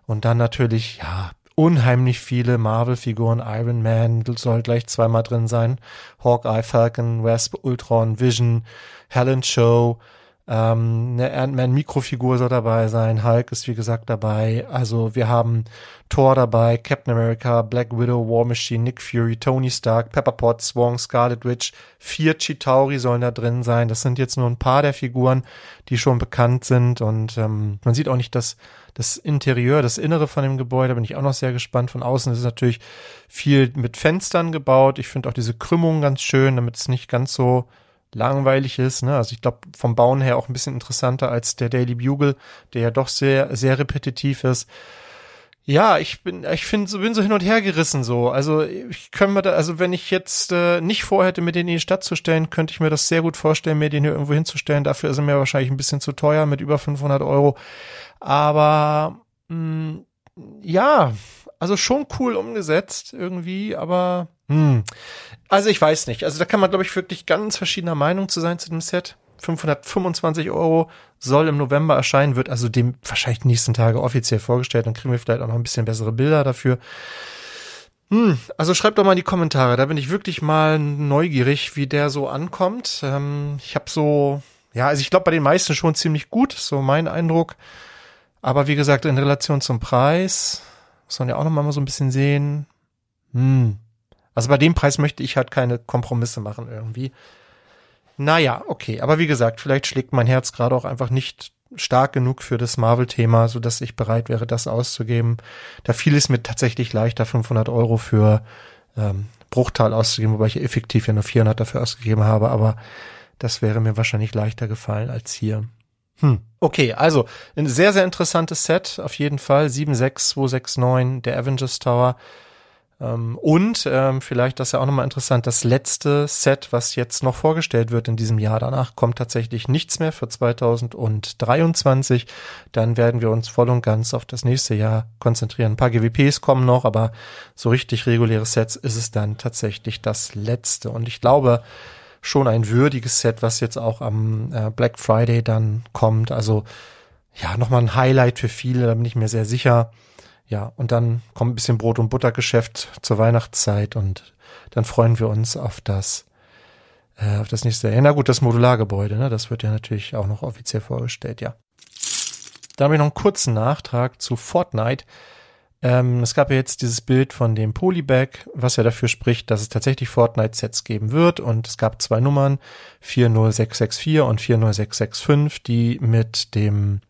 Und dann natürlich, ja, unheimlich viele Marvel-Figuren. Iron Man soll gleich zweimal drin sein. Hawkeye, Falcon, Wasp, Ultron, Vision, Helen Show, ähm, eine Ant-Man-Mikrofigur soll dabei sein. Hulk ist wie gesagt dabei. Also wir haben Thor dabei, Captain America, Black Widow, War Machine, Nick Fury, Tony Stark, Pepper Potts, Wong, Scarlet Witch. Vier Chitauri sollen da drin sein. Das sind jetzt nur ein paar der Figuren, die schon bekannt sind. Und ähm, man sieht auch nicht das, das Interieur, das Innere von dem Gebäude. Bin ich auch noch sehr gespannt. Von außen ist es natürlich viel mit Fenstern gebaut. Ich finde auch diese Krümmung ganz schön, damit es nicht ganz so langweilig ist. Ne? Also ich glaube vom Bauen her auch ein bisschen interessanter als der Daily Bugle, der ja doch sehr, sehr repetitiv ist. Ja, ich bin, ich finde, bin so hin und her gerissen so. Also ich könnte mir da, also wenn ich jetzt äh, nicht vorhätte, mir den in die Stadt zu stellen, könnte ich mir das sehr gut vorstellen, mir den hier irgendwo hinzustellen. Dafür ist er mir wahrscheinlich ein bisschen zu teuer mit über 500 Euro. Aber mh, ja, also schon cool umgesetzt irgendwie, aber hm. Also ich weiß nicht. Also da kann man, glaube ich, wirklich ganz verschiedener Meinung zu sein zu dem Set. 525 Euro soll im November erscheinen, wird also dem wahrscheinlich nächsten Tage offiziell vorgestellt. Dann kriegen wir vielleicht auch noch ein bisschen bessere Bilder dafür. Hm, also schreibt doch mal in die Kommentare. Da bin ich wirklich mal neugierig, wie der so ankommt. Ähm, ich habe so, ja, also ich glaube bei den meisten schon ziemlich gut, so mein Eindruck. Aber wie gesagt, in Relation zum Preis muss man ja auch noch mal so ein bisschen sehen. Hm, also bei dem Preis möchte ich halt keine Kompromisse machen irgendwie. Naja, okay. Aber wie gesagt, vielleicht schlägt mein Herz gerade auch einfach nicht stark genug für das Marvel-Thema, so dass ich bereit wäre, das auszugeben. Da fiel es mir tatsächlich leichter, 500 Euro für ähm, Bruchteil auszugeben, wobei ich effektiv ja nur 400 dafür ausgegeben habe, aber das wäre mir wahrscheinlich leichter gefallen als hier. Hm. Okay, also ein sehr, sehr interessantes Set, auf jeden Fall. 76269, der Avengers Tower. Ähm, und ähm, vielleicht, das ist ja auch nochmal interessant, das letzte Set, was jetzt noch vorgestellt wird in diesem Jahr. Danach kommt tatsächlich nichts mehr für 2023. Dann werden wir uns voll und ganz auf das nächste Jahr konzentrieren. Ein paar GWPs kommen noch, aber so richtig reguläre Sets ist es dann tatsächlich das letzte. Und ich glaube, schon ein würdiges Set, was jetzt auch am äh, Black Friday dann kommt. Also ja, nochmal ein Highlight für viele, da bin ich mir sehr sicher. Ja, und dann kommt ein bisschen Brot- und Buttergeschäft zur Weihnachtszeit und dann freuen wir uns auf das, äh, auf das nächste. Ja, na gut, das Modulargebäude, ne? Das wird ja natürlich auch noch offiziell vorgestellt, ja. Da habe ich noch einen kurzen Nachtrag zu Fortnite. Ähm, es gab ja jetzt dieses Bild von dem Polybag, was ja dafür spricht, dass es tatsächlich Fortnite-Sets geben wird. Und es gab zwei Nummern, 40664 und 40665, die mit dem,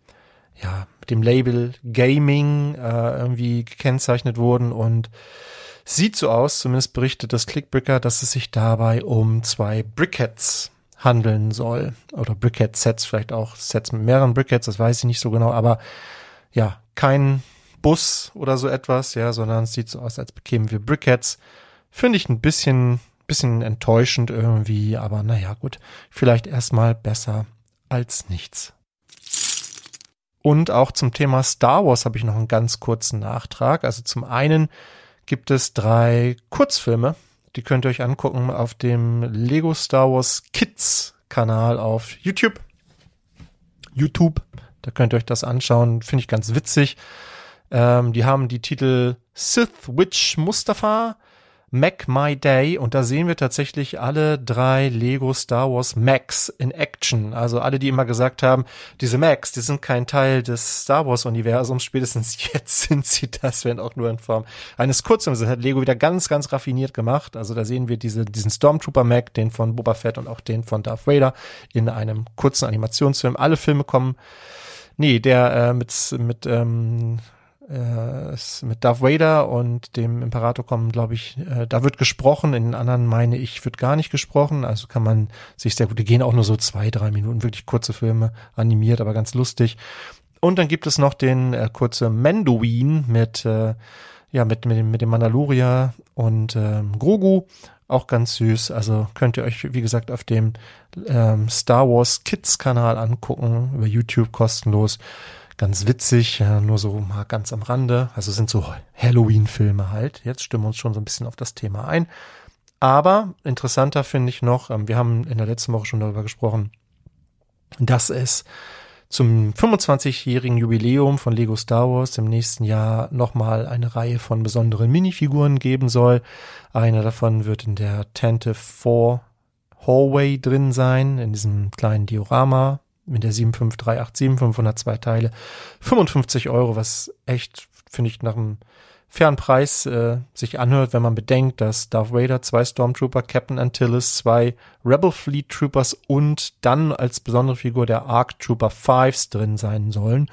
ja, dem Label Gaming äh, irgendwie gekennzeichnet wurden und sieht so aus, zumindest berichtet das Clickbricker, dass es sich dabei um zwei Brickheads handeln soll. Oder Brickhead-Sets, vielleicht auch Sets mit mehreren Brickheads, das weiß ich nicht so genau, aber ja, kein Bus oder so etwas, ja, sondern es sieht so aus, als bekämen wir Brickheads. Finde ich ein bisschen, bisschen enttäuschend irgendwie, aber naja, gut. Vielleicht erstmal besser als nichts. Und auch zum Thema Star Wars habe ich noch einen ganz kurzen Nachtrag. Also zum einen gibt es drei Kurzfilme, die könnt ihr euch angucken auf dem Lego Star Wars Kids Kanal auf YouTube. YouTube, da könnt ihr euch das anschauen, finde ich ganz witzig. Ähm, die haben die Titel Sith Witch Mustafa, Mac My Day und da sehen wir tatsächlich alle drei Lego Star Wars Macs in Action. Also alle, die immer gesagt haben, diese Macs, die sind kein Teil des Star Wars Universums, spätestens jetzt sind sie das, wenn auch nur in Form eines Kurzfilms. Das hat Lego wieder ganz, ganz raffiniert gemacht. Also da sehen wir diese, diesen Stormtrooper Mac, den von Boba Fett und auch den von Darth Vader in einem kurzen Animationsfilm. Alle Filme kommen Nee, der äh, mit, mit ähm, äh, mit Darth Vader und dem Imperator kommen, glaube ich, äh, da wird gesprochen, in den anderen meine ich, wird gar nicht gesprochen, also kann man sich sehr gut, die gehen auch nur so zwei, drei Minuten, wirklich kurze Filme, animiert, aber ganz lustig. und dann gibt es noch den äh, kurze Manduin mit, äh, ja, mit, mit, dem, mit dem Mandalorier und ähm, Grogu. Auch ganz süß. Also könnt ihr euch, wie gesagt, auf dem ähm, Star Wars Kids Kanal angucken, über YouTube kostenlos. Ganz witzig, nur so mal ganz am Rande. Also sind so Halloween-Filme halt. Jetzt stimmen wir uns schon so ein bisschen auf das Thema ein. Aber interessanter finde ich noch, ähm, wir haben in der letzten Woche schon darüber gesprochen, dass es zum 25-jährigen Jubiläum von Lego Star Wars im nächsten Jahr nochmal eine Reihe von besonderen Minifiguren geben soll. Einer davon wird in der Tente 4 Hallway drin sein, in diesem kleinen Diorama mit der 75387, 502 Teile. 55 Euro, was echt, finde ich, nach einem fairen Preis äh, sich anhört, wenn man bedenkt, dass Darth Vader, zwei Stormtrooper, Captain Antilles, zwei Rebel Fleet Troopers und dann als besondere Figur der Arc Trooper Fives drin sein sollen.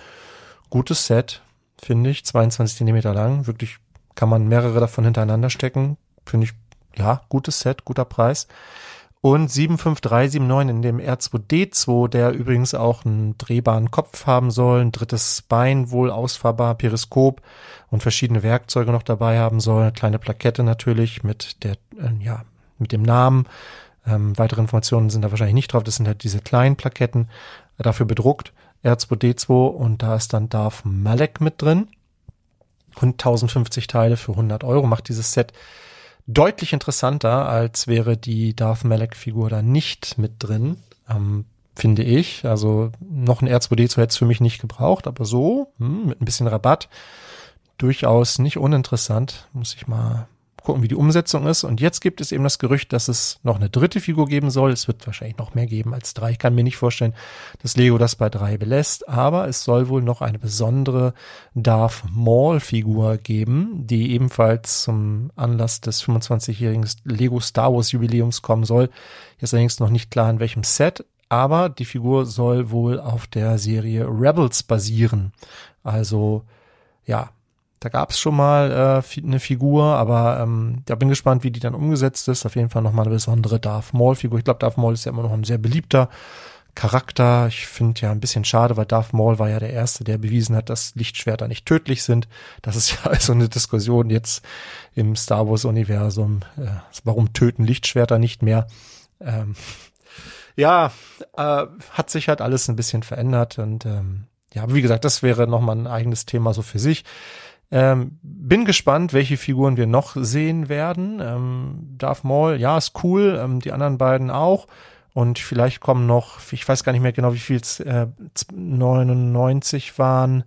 Gutes Set, finde ich, 22 Zentimeter lang, wirklich kann man mehrere davon hintereinander stecken, finde ich, ja, gutes Set, guter Preis und 75379 in dem R2D2, der übrigens auch einen drehbaren Kopf haben soll, ein drittes Bein wohl ausfahrbar, Periskop und verschiedene Werkzeuge noch dabei haben soll, eine kleine Plakette natürlich mit der, äh, ja, mit dem Namen. Ähm, weitere Informationen sind da wahrscheinlich nicht drauf, das sind halt diese kleinen Plaketten, dafür bedruckt, R2D2 und da ist dann Darth Malek mit drin und 1050 Teile für 100 Euro macht dieses Set deutlich interessanter, als wäre die Darth Malek-Figur da nicht mit drin, ähm, finde ich. Also noch ein R2D2 hätte es für mich nicht gebraucht, aber so, hm, mit ein bisschen Rabatt, durchaus nicht uninteressant. Muss ich mal gucken, wie die Umsetzung ist. Und jetzt gibt es eben das Gerücht, dass es noch eine dritte Figur geben soll. Es wird wahrscheinlich noch mehr geben als drei. Ich kann mir nicht vorstellen, dass Lego das bei drei belässt. Aber es soll wohl noch eine besondere Darth Maul Figur geben, die ebenfalls zum Anlass des 25-jährigen Lego Star Wars Jubiläums kommen soll. Jetzt allerdings noch nicht klar in welchem Set. Aber die Figur soll wohl auf der Serie Rebels basieren. Also, ja, da gab es schon mal äh, eine Figur, aber ähm, ja, bin gespannt, wie die dann umgesetzt ist. Auf jeden Fall nochmal eine besondere Darth Maul-Figur. Ich glaube, Darth Maul ist ja immer noch ein sehr beliebter Charakter. Ich finde ja ein bisschen schade, weil Darth Maul war ja der Erste, der bewiesen hat, dass Lichtschwerter nicht tödlich sind. Das ist ja also eine Diskussion jetzt im Star Wars-Universum. Äh, warum töten Lichtschwerter nicht mehr? Ähm, ja, äh, hat sich halt alles ein bisschen verändert und ähm, ja, wie gesagt, das wäre nochmal ein eigenes Thema so für sich. Ähm, bin gespannt, welche Figuren wir noch sehen werden. Ähm, Darth Maul, ja, ist cool. Ähm, die anderen beiden auch. Und vielleicht kommen noch, ich weiß gar nicht mehr genau, wie viel es äh, 99 waren.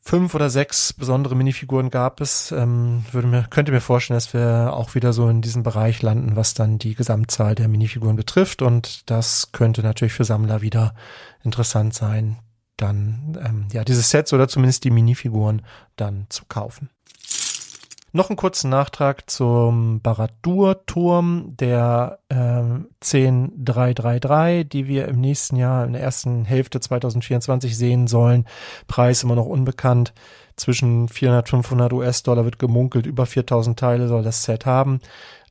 Fünf oder sechs besondere Minifiguren gab es. Ähm, würde mir, könnte mir vorstellen, dass wir auch wieder so in diesem Bereich landen, was dann die Gesamtzahl der Minifiguren betrifft. Und das könnte natürlich für Sammler wieder interessant sein, dann ähm, ja diese Sets oder zumindest die Minifiguren dann zu kaufen. Noch einen kurzen Nachtrag zum Baradur-Turm der äh, 10333, die wir im nächsten Jahr in der ersten Hälfte 2024 sehen sollen. Preis immer noch unbekannt. Zwischen 400 500 US-Dollar wird gemunkelt. Über 4000 Teile soll das Set haben.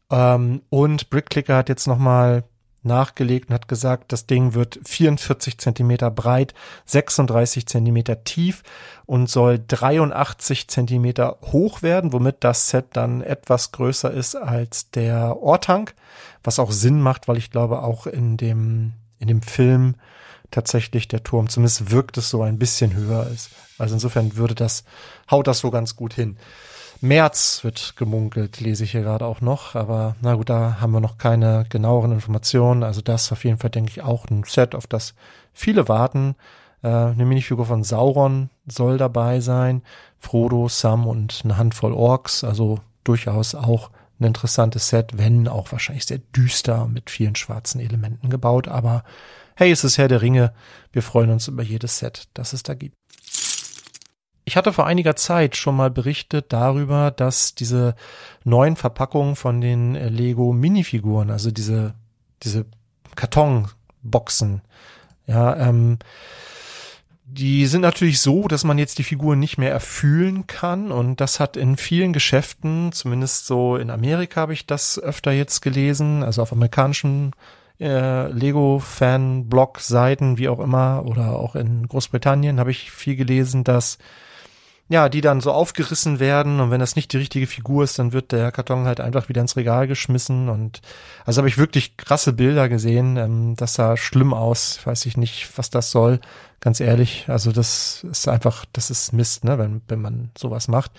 Ähm, und Brickclicker hat jetzt nochmal nachgelegt und hat gesagt, das Ding wird 44 Zentimeter breit, 36 Zentimeter tief und soll 83 Zentimeter hoch werden, womit das Set dann etwas größer ist als der Ortank, was auch Sinn macht, weil ich glaube auch in dem, in dem Film tatsächlich der Turm, zumindest wirkt es so ein bisschen höher ist. Also insofern würde das, haut das so ganz gut hin. März wird gemunkelt, lese ich hier gerade auch noch. Aber na gut, da haben wir noch keine genaueren Informationen. Also das auf jeden Fall, denke ich, auch ein Set, auf das viele warten. Äh, eine Minifigur von Sauron soll dabei sein. Frodo, Sam und eine Handvoll Orks. Also durchaus auch ein interessantes Set, wenn auch wahrscheinlich sehr düster mit vielen schwarzen Elementen gebaut. Aber hey, es ist Herr der Ringe. Wir freuen uns über jedes Set, das es da gibt. Ich hatte vor einiger Zeit schon mal berichtet darüber, dass diese neuen Verpackungen von den äh, Lego Minifiguren, also diese, diese Kartonboxen, ja, ähm, die sind natürlich so, dass man jetzt die Figuren nicht mehr erfühlen kann. Und das hat in vielen Geschäften, zumindest so in Amerika habe ich das öfter jetzt gelesen, also auf amerikanischen äh, Lego-Fan-Blog-Seiten, wie auch immer, oder auch in Großbritannien habe ich viel gelesen, dass ja, die dann so aufgerissen werden und wenn das nicht die richtige Figur ist, dann wird der Karton halt einfach wieder ins Regal geschmissen und also habe ich wirklich krasse Bilder gesehen, ähm, das sah schlimm aus, weiß ich nicht, was das soll, ganz ehrlich, also das ist einfach, das ist Mist, ne, wenn, wenn man sowas macht.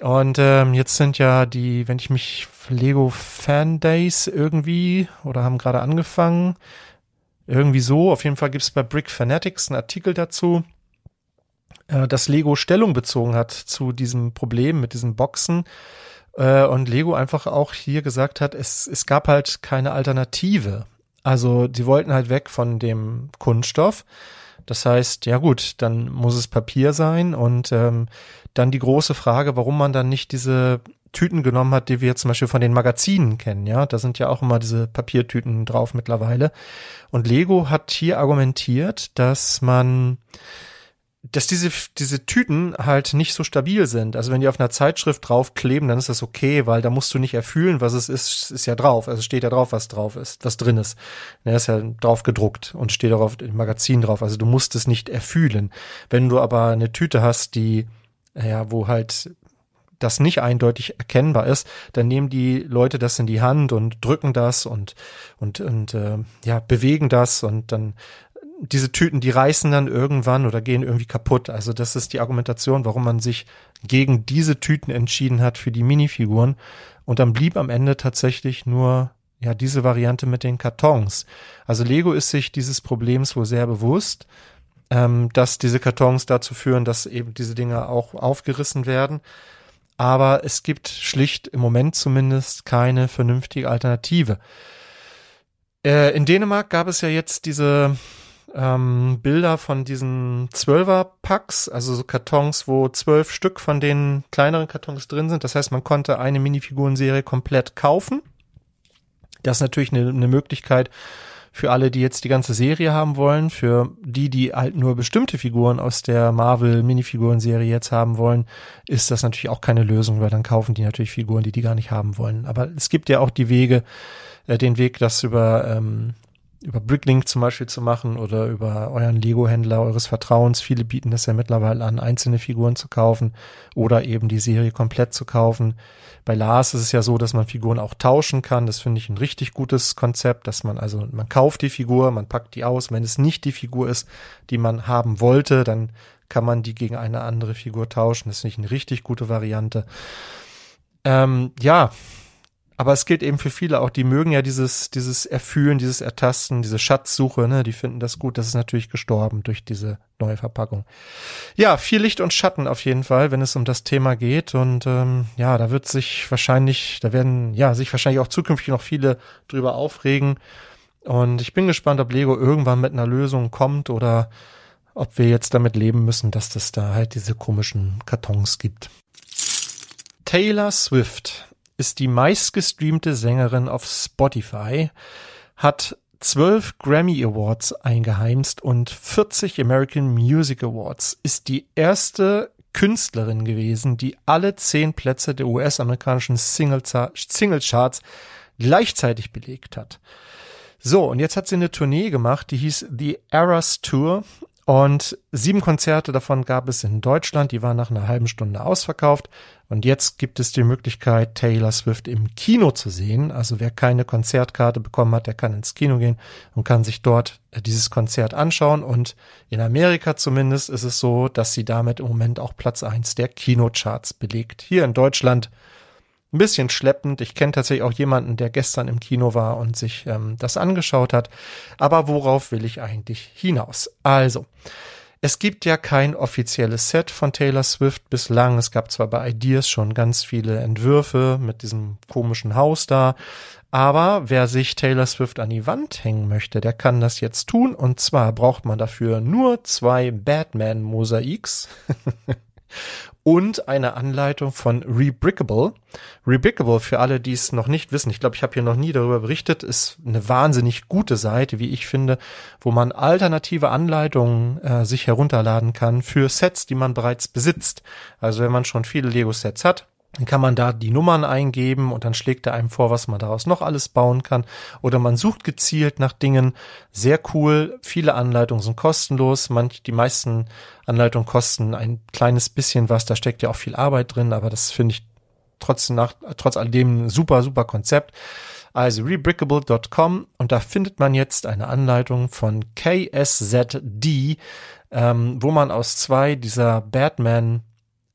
Und ähm, jetzt sind ja die, wenn ich mich Lego Fan Days irgendwie oder haben gerade angefangen, irgendwie so, auf jeden Fall gibt's bei Brick Fanatics einen Artikel dazu äh, dass Lego Stellung bezogen hat zu diesem Problem mit diesen Boxen äh, und Lego einfach auch hier gesagt hat, es, es gab halt keine Alternative. Also die wollten halt weg von dem Kunststoff. Das heißt, ja gut, dann muss es Papier sein und ähm, dann die große Frage, warum man dann nicht diese Tüten genommen hat, die wir zum Beispiel von den Magazinen kennen, ja, da sind ja auch immer diese Papiertüten drauf mittlerweile. Und Lego hat hier argumentiert, dass man dass diese, diese Tüten halt nicht so stabil sind. Also wenn die auf einer Zeitschrift draufkleben, dann ist das okay, weil da musst du nicht erfühlen, was es ist, ist ja drauf. Also steht ja drauf, was drauf ist, was drin ist. Der ist ja drauf gedruckt und steht auch auf dem Magazin drauf. Also du musst es nicht erfühlen. Wenn du aber eine Tüte hast, die, ja, wo halt das nicht eindeutig erkennbar ist, dann nehmen die Leute das in die Hand und drücken das und und und äh, ja bewegen das und dann diese Tüten, die reißen dann irgendwann oder gehen irgendwie kaputt. Also das ist die Argumentation, warum man sich gegen diese Tüten entschieden hat für die Minifiguren. Und dann blieb am Ende tatsächlich nur ja diese Variante mit den Kartons. Also Lego ist sich dieses Problems wohl sehr bewusst, ähm, dass diese Kartons dazu führen, dass eben diese Dinger auch aufgerissen werden. Aber es gibt schlicht im Moment zumindest keine vernünftige Alternative. Äh, in Dänemark gab es ja jetzt diese ähm, Bilder von diesen Zwölfer-Packs, also so Kartons, wo zwölf Stück von den kleineren Kartons drin sind. Das heißt, man konnte eine Minifigurenserie komplett kaufen. Das ist natürlich eine, eine Möglichkeit für alle, die jetzt die ganze Serie haben wollen. Für die, die halt nur bestimmte Figuren aus der Marvel Minifiguren-Serie jetzt haben wollen, ist das natürlich auch keine Lösung, weil dann kaufen die natürlich Figuren, die die gar nicht haben wollen. Aber es gibt ja auch die Wege, äh, den Weg, das über ähm, über Bricklink zum Beispiel zu machen oder über euren Lego-Händler eures Vertrauens. Viele bieten das ja mittlerweile an, einzelne Figuren zu kaufen oder eben die Serie komplett zu kaufen. Bei Lars ist es ja so, dass man Figuren auch tauschen kann. Das finde ich ein richtig gutes Konzept, dass man also, man kauft die Figur, man packt die aus. Wenn es nicht die Figur ist, die man haben wollte, dann kann man die gegen eine andere Figur tauschen. Das finde ich eine richtig gute Variante. Ähm, ja, aber es gilt eben für viele auch, die mögen ja dieses, dieses Erfühlen, dieses Ertasten, diese Schatzsuche, ne, die finden das gut. Das ist natürlich gestorben durch diese neue Verpackung. Ja, viel Licht und Schatten auf jeden Fall, wenn es um das Thema geht. Und ähm, ja, da wird sich wahrscheinlich, da werden ja sich wahrscheinlich auch zukünftig noch viele drüber aufregen. Und ich bin gespannt, ob Lego irgendwann mit einer Lösung kommt oder ob wir jetzt damit leben müssen, dass das da halt diese komischen Kartons gibt. Taylor Swift ist die meistgestreamte Sängerin auf Spotify, hat zwölf Grammy Awards eingeheimst und 40 American Music Awards, ist die erste Künstlerin gewesen, die alle zehn Plätze der US-amerikanischen Single-Charts gleichzeitig belegt hat. So, und jetzt hat sie eine Tournee gemacht, die hieß The Eras Tour und sieben Konzerte davon gab es in Deutschland, die waren nach einer halben Stunde ausverkauft. Und jetzt gibt es die Möglichkeit, Taylor Swift im Kino zu sehen. Also wer keine Konzertkarte bekommen hat, der kann ins Kino gehen und kann sich dort äh, dieses Konzert anschauen. Und in Amerika zumindest ist es so, dass sie damit im Moment auch Platz eins der Kinocharts belegt. Hier in Deutschland ein bisschen schleppend. Ich kenne tatsächlich auch jemanden, der gestern im Kino war und sich ähm, das angeschaut hat. Aber worauf will ich eigentlich hinaus? Also, es gibt ja kein offizielles Set von Taylor Swift bislang. Es gab zwar bei Ideas schon ganz viele Entwürfe mit diesem komischen Haus da, aber wer sich Taylor Swift an die Wand hängen möchte, der kann das jetzt tun. Und zwar braucht man dafür nur zwei Batman-Mosaiks und eine Anleitung von Rebrickable. Rebrickable, für alle, die es noch nicht wissen, ich glaube, ich habe hier noch nie darüber berichtet, ist eine wahnsinnig gute Seite, wie ich finde, wo man alternative Anleitungen äh, sich herunterladen kann für Sets, die man bereits besitzt. Also wenn man schon viele Lego-Sets hat, Dann kann man da die Nummern eingeben und dann schlägt er einem vor, was man daraus noch alles bauen kann. Oder man sucht gezielt nach Dingen. Sehr cool. Viele Anleitungen sind kostenlos. Manch, die meisten Anleitungen kosten ein kleines bisschen was. Da steckt ja auch viel Arbeit drin, aber das finde ich trotzdem nach, trotz alledem ein super, super Konzept. Also rebrickable.com und da findet man jetzt eine Anleitung von KSZD, ähm, wo man aus zwei dieser Batman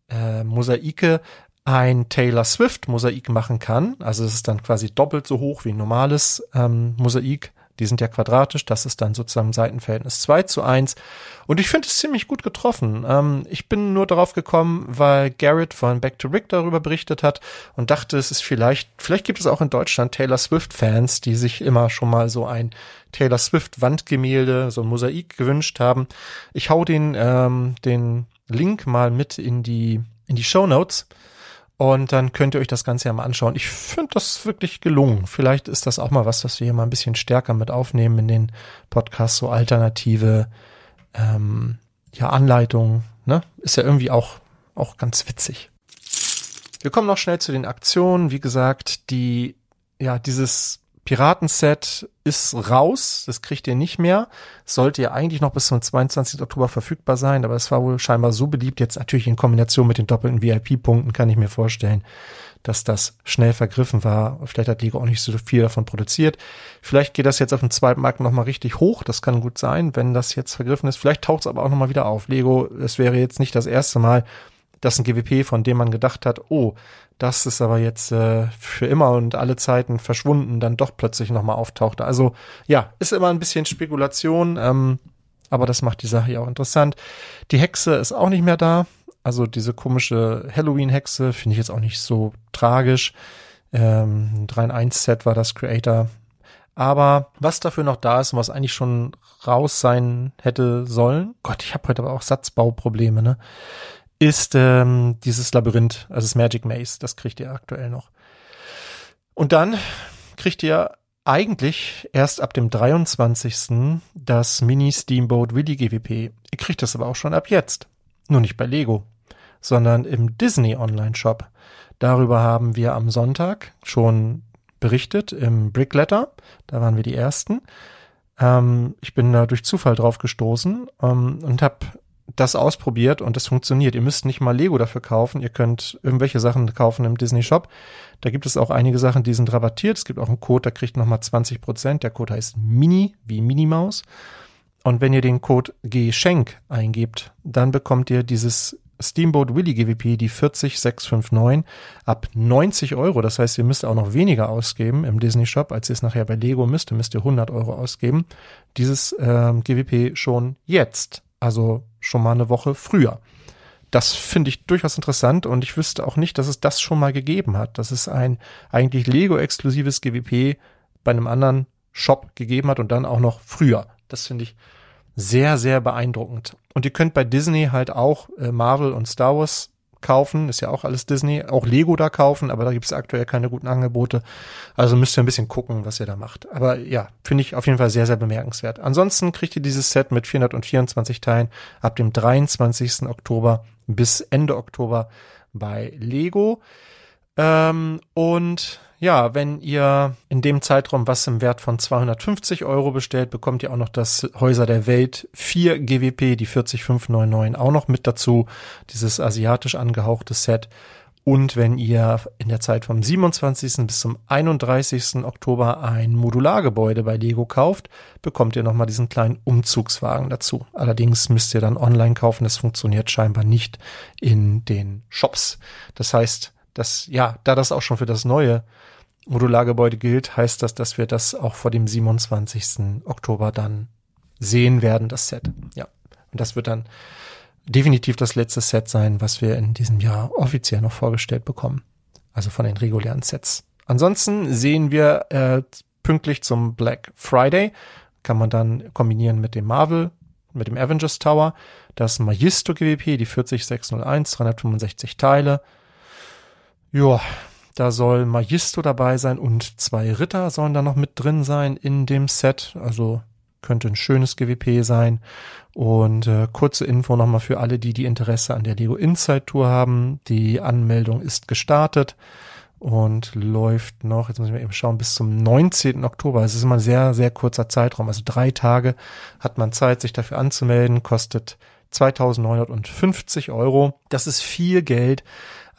äh, Mosaike ein Taylor Swift Mosaik machen kann. Also es ist dann quasi doppelt so hoch wie ein normales ähm, Mosaik. Die sind ja quadratisch. Das ist dann sozusagen Seitenverhältnis 2 zu 1. Und ich finde es ziemlich gut getroffen. Ähm, ich bin nur darauf gekommen, weil Garrett von Back to Rick darüber berichtet hat und dachte, es ist vielleicht, vielleicht gibt es auch in Deutschland Taylor Swift Fans, die sich immer schon mal so ein Taylor Swift Wandgemälde, so ein Mosaik gewünscht haben. Ich hau den, ähm, den Link mal mit in die, in die Show Notes. Und dann könnt ihr euch das Ganze ja mal anschauen. Ich finde das wirklich gelungen. Vielleicht ist das auch mal was, was wir hier mal ein bisschen stärker mit aufnehmen in den Podcasts, so alternative ähm, ja, Anleitungen. Ne? Ist ja irgendwie auch, auch ganz witzig. Wir kommen noch schnell zu den Aktionen. Wie gesagt, die, ja, dieses Piratenset ist raus, das kriegt ihr nicht mehr. Sollte ja eigentlich noch bis zum 22. Oktober verfügbar sein, aber es war wohl scheinbar so beliebt. Jetzt natürlich in Kombination mit den doppelten VIP-Punkten kann ich mir vorstellen, dass das schnell vergriffen war. Vielleicht hat Lego auch nicht so viel davon produziert. Vielleicht geht das jetzt auf dem zweiten Markt nochmal richtig hoch. Das kann gut sein, wenn das jetzt vergriffen ist. Vielleicht taucht es aber auch nochmal wieder auf. Lego, es wäre jetzt nicht das erste Mal, dass ein GWP, von dem man gedacht hat, oh, das ist aber jetzt äh, für immer und alle Zeiten verschwunden, dann doch plötzlich nochmal auftauchte. Also ja, ist immer ein bisschen Spekulation, ähm, aber das macht die Sache ja auch interessant. Die Hexe ist auch nicht mehr da. Also diese komische Halloween-Hexe finde ich jetzt auch nicht so tragisch. Ähm, 3-in-1-Set war das Creator. Aber was dafür noch da ist und was eigentlich schon raus sein hätte sollen, Gott, ich habe heute aber auch Satzbauprobleme, ne? Ist ähm, dieses Labyrinth, also das Magic Maze, das kriegt ihr aktuell noch. Und dann kriegt ihr eigentlich erst ab dem 23. das Mini Steamboat Willy GWP. Ihr kriegt das aber auch schon ab jetzt. Nur nicht bei Lego, sondern im Disney Online Shop. Darüber haben wir am Sonntag schon berichtet im Brickletter. Da waren wir die Ersten. Ähm, ich bin da durch Zufall drauf gestoßen ähm, und habe das ausprobiert und es funktioniert. Ihr müsst nicht mal Lego dafür kaufen. Ihr könnt irgendwelche Sachen kaufen im Disney Shop. Da gibt es auch einige Sachen, die sind rabattiert. Es gibt auch einen Code, da kriegt nochmal 20 Prozent. Der Code heißt Mini, wie Minimaus. Und wenn ihr den Code Geschenk eingebt, dann bekommt ihr dieses Steamboat Willy GWP, die 40659, ab 90 Euro. Das heißt, ihr müsst auch noch weniger ausgeben im Disney Shop, als ihr es nachher bei Lego müsst. Ihr müsst ihr 100 Euro ausgeben. Dieses ähm, GWP schon jetzt. Also schon mal eine Woche früher. Das finde ich durchaus interessant und ich wüsste auch nicht, dass es das schon mal gegeben hat, dass es ein eigentlich Lego-exklusives GWP bei einem anderen Shop gegeben hat und dann auch noch früher. Das finde ich sehr, sehr beeindruckend. Und ihr könnt bei Disney halt auch äh, Marvel und Star Wars kaufen, ist ja auch alles Disney, auch Lego da kaufen, aber da gibt es aktuell keine guten Angebote. Also müsst ihr ein bisschen gucken, was ihr da macht. Aber ja, finde ich auf jeden Fall sehr, sehr bemerkenswert. Ansonsten kriegt ihr dieses Set mit 424 Teilen ab dem 23. Oktober bis Ende Oktober bei Lego. Ähm, und ja, wenn ihr in dem Zeitraum was im Wert von 250 Euro bestellt, bekommt ihr auch noch das Häuser der Welt 4 GWP, die 40599 auch noch mit dazu, dieses asiatisch angehauchte Set. Und wenn ihr in der Zeit vom 27. bis zum 31. Oktober ein Modulargebäude bei Lego kauft, bekommt ihr nochmal diesen kleinen Umzugswagen dazu. Allerdings müsst ihr dann online kaufen. Das funktioniert scheinbar nicht in den Shops. Das heißt, dass, ja, da das auch schon für das neue Modulargebäude gilt, heißt das, dass wir das auch vor dem 27. Oktober dann sehen werden, das Set. Ja. Und das wird dann definitiv das letzte Set sein, was wir in diesem Jahr offiziell noch vorgestellt bekommen. Also von den regulären Sets. Ansonsten sehen wir äh, pünktlich zum Black Friday, kann man dann kombinieren mit dem Marvel, mit dem Avengers Tower, das Magisto GWP, die 40601, 365 Teile. Ja, da soll Magisto dabei sein und zwei Ritter sollen da noch mit drin sein in dem Set. Also könnte ein schönes GWP sein. Und äh, kurze Info nochmal für alle, die die Interesse an der Lego Inside Tour haben. Die Anmeldung ist gestartet und läuft noch, jetzt muss ich mal eben schauen, bis zum 19. Oktober. Es ist immer ein sehr, sehr kurzer Zeitraum. Also drei Tage hat man Zeit, sich dafür anzumelden, kostet 2950 Euro. Das ist viel Geld,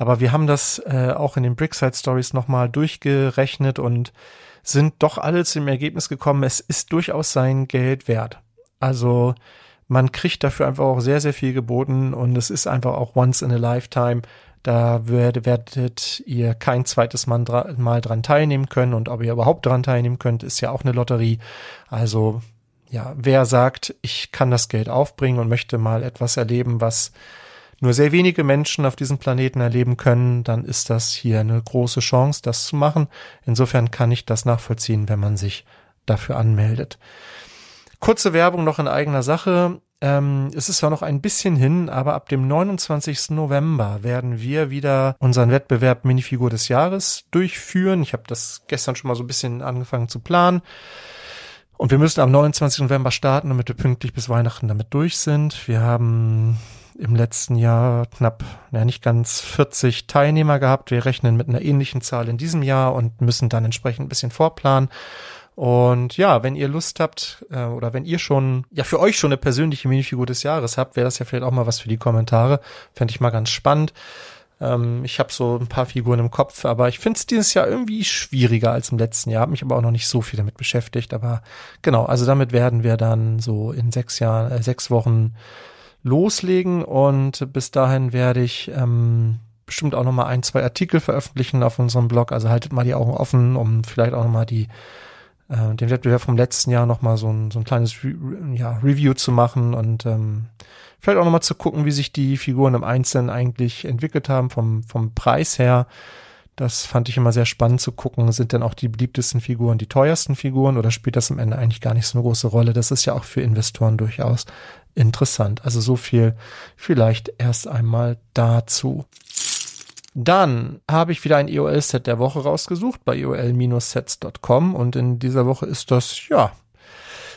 aber wir haben das äh, auch in den Brickside Stories nochmal durchgerechnet und sind doch alle zum Ergebnis gekommen, es ist durchaus sein Geld wert. Also man kriegt dafür einfach auch sehr, sehr viel geboten und es ist einfach auch once in a lifetime. Da werdet, ihr kein zweites mal dran teilnehmen können und ob ihr überhaupt dran teilnehmen könnt, ist ja auch eine Lotterie. Also ja, wer sagt, ich kann das Geld aufbringen und möchte mal etwas erleben, was nur sehr wenige Menschen auf diesem Planeten erleben können, dann ist das hier eine große Chance, das zu machen. Insofern kann ich das nachvollziehen, wenn man sich dafür anmeldet. Kurze Werbung noch in eigener Sache. Ähm, es ist zwar noch ein bisschen hin, aber ab dem 29. November werden wir wieder unseren Wettbewerb Minifigur des Jahres durchführen. Ich habe das gestern schon mal so ein bisschen angefangen zu planen. Und wir müssen am 29. November starten, damit wir pünktlich bis Weihnachten damit durch sind. Wir haben im letzten Jahr knapp, ja nicht ganz 40 Teilnehmer gehabt. Wir rechnen mit einer ähnlichen Zahl in diesem Jahr und müssen dann entsprechend ein bisschen vorplanen. Und ja, wenn ihr Lust habt äh, oder wenn ihr schon, ja für euch schon eine persönliche Minifigur des Jahres habt, wäre das ja vielleicht auch mal was für die Kommentare. Fände ich mal ganz spannend. Ähm, ich habe so ein paar Figuren im Kopf, aber ich finde es dieses Jahr irgendwie schwieriger als im letzten Jahr. Habe mich aber auch noch nicht so viel damit beschäftigt. Aber genau, also damit werden wir dann so in sechs Jahren, äh, sechs Wochen loslegen und bis dahin werde ich ähm, bestimmt auch noch mal ein, zwei Artikel veröffentlichen auf unserem Blog. Also haltet mal die Augen offen, um vielleicht auch noch mal die äh, den Wettbewerb vom letzten Jahr noch mal so ein, so ein kleines Re ja, Review zu machen und ähm, vielleicht auch noch mal zu gucken, wie sich die Figuren im Einzelnen eigentlich entwickelt haben vom vom Preis her. Das fand ich immer sehr spannend zu gucken. Sind denn auch die beliebtesten Figuren die teuersten Figuren oder spielt das am Ende eigentlich gar nicht so eine große Rolle? Das ist ja auch für Investoren durchaus interessant. Also so viel vielleicht erst einmal dazu. Dann habe ich wieder ein EOL-Set der Woche rausgesucht bei eol-sets.com und in dieser Woche ist das, ja,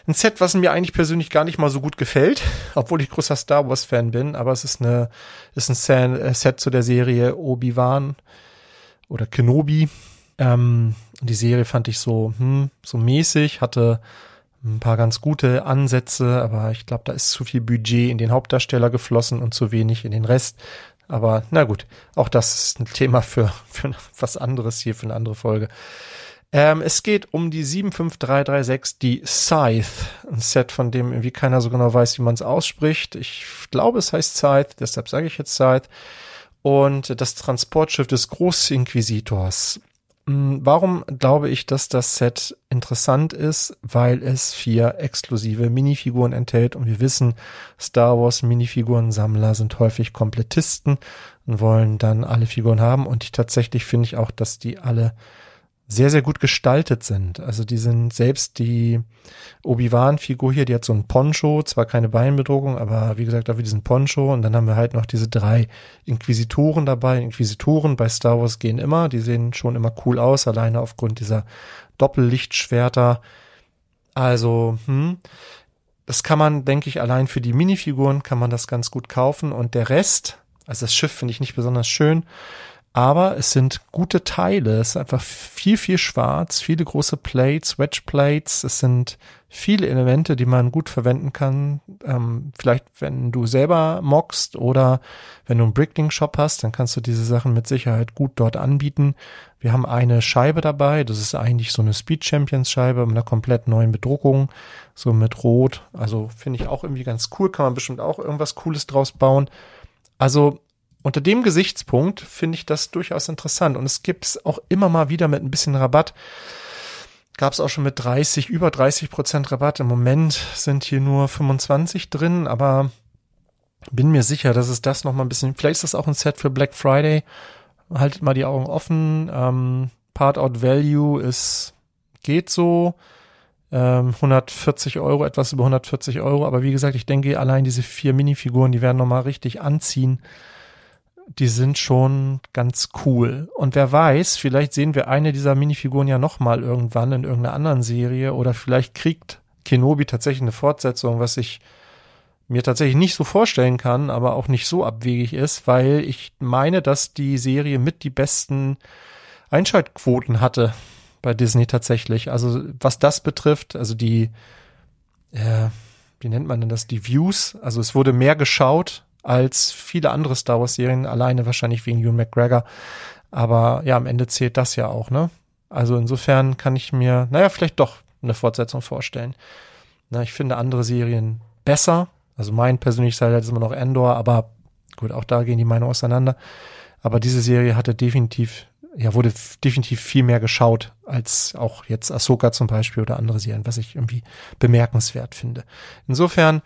ein Set, was mir eigentlich persönlich gar nicht mal so gut gefällt, obwohl ich großer Star Wars Fan bin, aber es ist eine, ist ein äh, Set zu der Serie Obi-Wan oder Kenobi. Ähm, die Serie fand ich so, hm, so mäßig, hatte ein paar ganz gute Ansätze, aber ich glaube, da ist zu viel Budget in den Hauptdarsteller geflossen und zu wenig in den Rest. Aber na gut, auch das ist ein Thema für, für was anderes hier, für eine andere Folge. Ähm, es geht um die 75336, die Scythe. Ein Set, von dem irgendwie keiner so genau weiß, wie man es ausspricht. Ich glaube, es heißt Scythe, deshalb sage ich jetzt Scythe. Und das Transportschiff des Großinquisitors. Mm, warum glaube ich, dass das Set interessant ist? Weil es vier exklusive Minifiguren enthält und wir wissen, Star Wars Minifigurensammler sind häufig Komplettisten und wollen dann alle Figuren haben und ich tatsächlich finde ich auch, dass die alle sehr, sehr gut gestaltet sind. Also die sind selbst die Obi-Wan-Figur hier, die hat so ein Poncho, zwar keine Beinbedrohung, aber wie gesagt, dafür diesen Poncho. Und dann haben wir halt noch diese drei Inquisitoren dabei. Inquisitoren bei Star Wars gehen immer, die sehen schon immer cool aus, alleine aufgrund dieser Doppellichtschwerter. Also, hm, das kann man, denke ich, allein für die Minifiguren kann man das ganz gut kaufen. Und der Rest, also das Schiff finde ich nicht besonders schön, aber es sind gute Teile. Es ist einfach viel, viel schwarz, viele große Plates, Wedge Plates. Es sind viele Elemente, die man gut verwenden kann. Ähm, vielleicht, wenn du selber mockst oder wenn du einen Bricklink Shop hast, dann kannst du diese Sachen mit Sicherheit gut dort anbieten. Wir haben eine Scheibe dabei. Das ist eigentlich so eine Speed Champions Scheibe mit einer komplett neuen Bedruckung. So mit Rot. Also finde ich auch irgendwie ganz cool. Kann man bestimmt auch irgendwas Cooles draus bauen. Also unter dem Gesichtspunkt finde ich das durchaus interessant. Und es gibt es auch immer mal wieder mit ein bisschen Rabatt. Gab es auch schon mit 30, über 30 Prozent Rabatt. Im Moment sind hier nur 25 drin, aber bin mir sicher, dass es das noch mal ein bisschen, vielleicht ist das auch ein Set für Black Friday. Haltet mal die Augen offen. Ähm, Part Out Value ist, geht so. Ähm, 140 Euro, etwas über 140 Euro. Aber wie gesagt, ich denke, allein diese vier Minifiguren, die werden noch mal richtig anziehen die sind schon ganz cool. Und wer weiß, vielleicht sehen wir eine dieser Minifiguren ja nochmal irgendwann in irgendeiner anderen Serie oder vielleicht kriegt Kenobi tatsächlich eine Fortsetzung, was ich mir tatsächlich nicht so vorstellen kann, aber auch nicht so abwegig ist, weil ich meine, dass die Serie mit die besten Einschaltquoten hatte bei Disney tatsächlich. Also was das betrifft, also die, äh, wie nennt man denn das, die Views, also es wurde mehr geschaut als viele andere Star Wars Serien, alleine wahrscheinlich wegen Ewan McGregor. Aber ja, am Ende zählt das ja auch, ne? Also insofern kann ich mir, naja, vielleicht doch eine Fortsetzung vorstellen. Na, ich finde andere Serien besser. Also mein persönliches Highlight ist immer noch Endor, aber gut, auch da gehen die Meinungen auseinander. Aber diese Serie hatte definitiv, ja, wurde definitiv viel mehr geschaut als auch jetzt Ahsoka zum Beispiel oder andere Serien, was ich irgendwie bemerkenswert finde. Insofern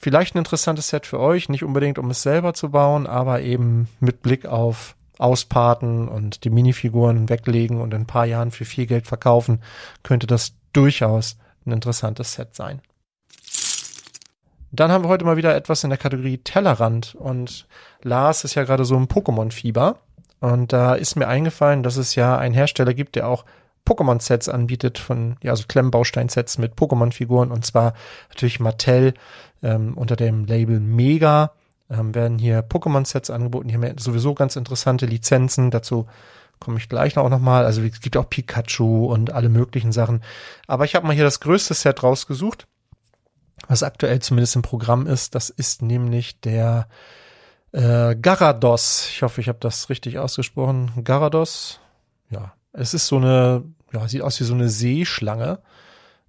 vielleicht ein interessantes Set für euch, nicht unbedingt um es selber zu bauen, aber eben mit Blick auf ausparten und die Minifiguren weglegen und in ein paar Jahren für viel Geld verkaufen, könnte das durchaus ein interessantes Set sein. Dann haben wir heute mal wieder etwas in der Kategorie Tellerrand und Lars ist ja gerade so im Pokémon-Fieber und da ist mir eingefallen, dass es ja einen Hersteller gibt, der auch Pokémon-Sets anbietet von, ja, also Klemmbaustein-Sets mit Pokémon-Figuren und zwar natürlich Mattel ähm, unter dem Label Mega ähm, werden hier Pokémon-Sets angeboten. Hier haben wir sowieso ganz interessante Lizenzen. Dazu komme ich gleich noch nochmal. Also es gibt auch Pikachu und alle möglichen Sachen. Aber ich habe mal hier das größte Set rausgesucht, was aktuell zumindest im Programm ist. Das ist nämlich der äh, Garados. Ich hoffe, ich habe das richtig ausgesprochen. Garados. Ja, es ist so eine, ja, sieht aus wie so eine Seeschlange.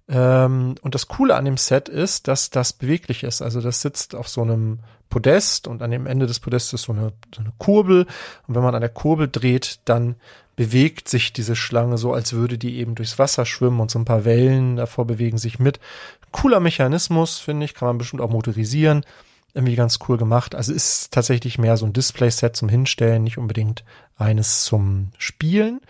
Ähm, und das Coole an dem Set ist, dass das beweglich ist. Also das sitzt auf so einem Podest und an dem Ende des Podests ist so eine, so eine Kurbel. Und wenn man an der Kurbel dreht, dann bewegt sich diese Schlange so, als würde die eben durchs Wasser schwimmen und so ein paar Wellen davor bewegen sich mit. Cooler Mechanismus, finde ich, kann man bestimmt auch motorisieren. Irgendwie ganz cool gemacht. Also ist tatsächlich mehr so ein Display-Set zum Hinstellen, nicht unbedingt eines zum Spielen.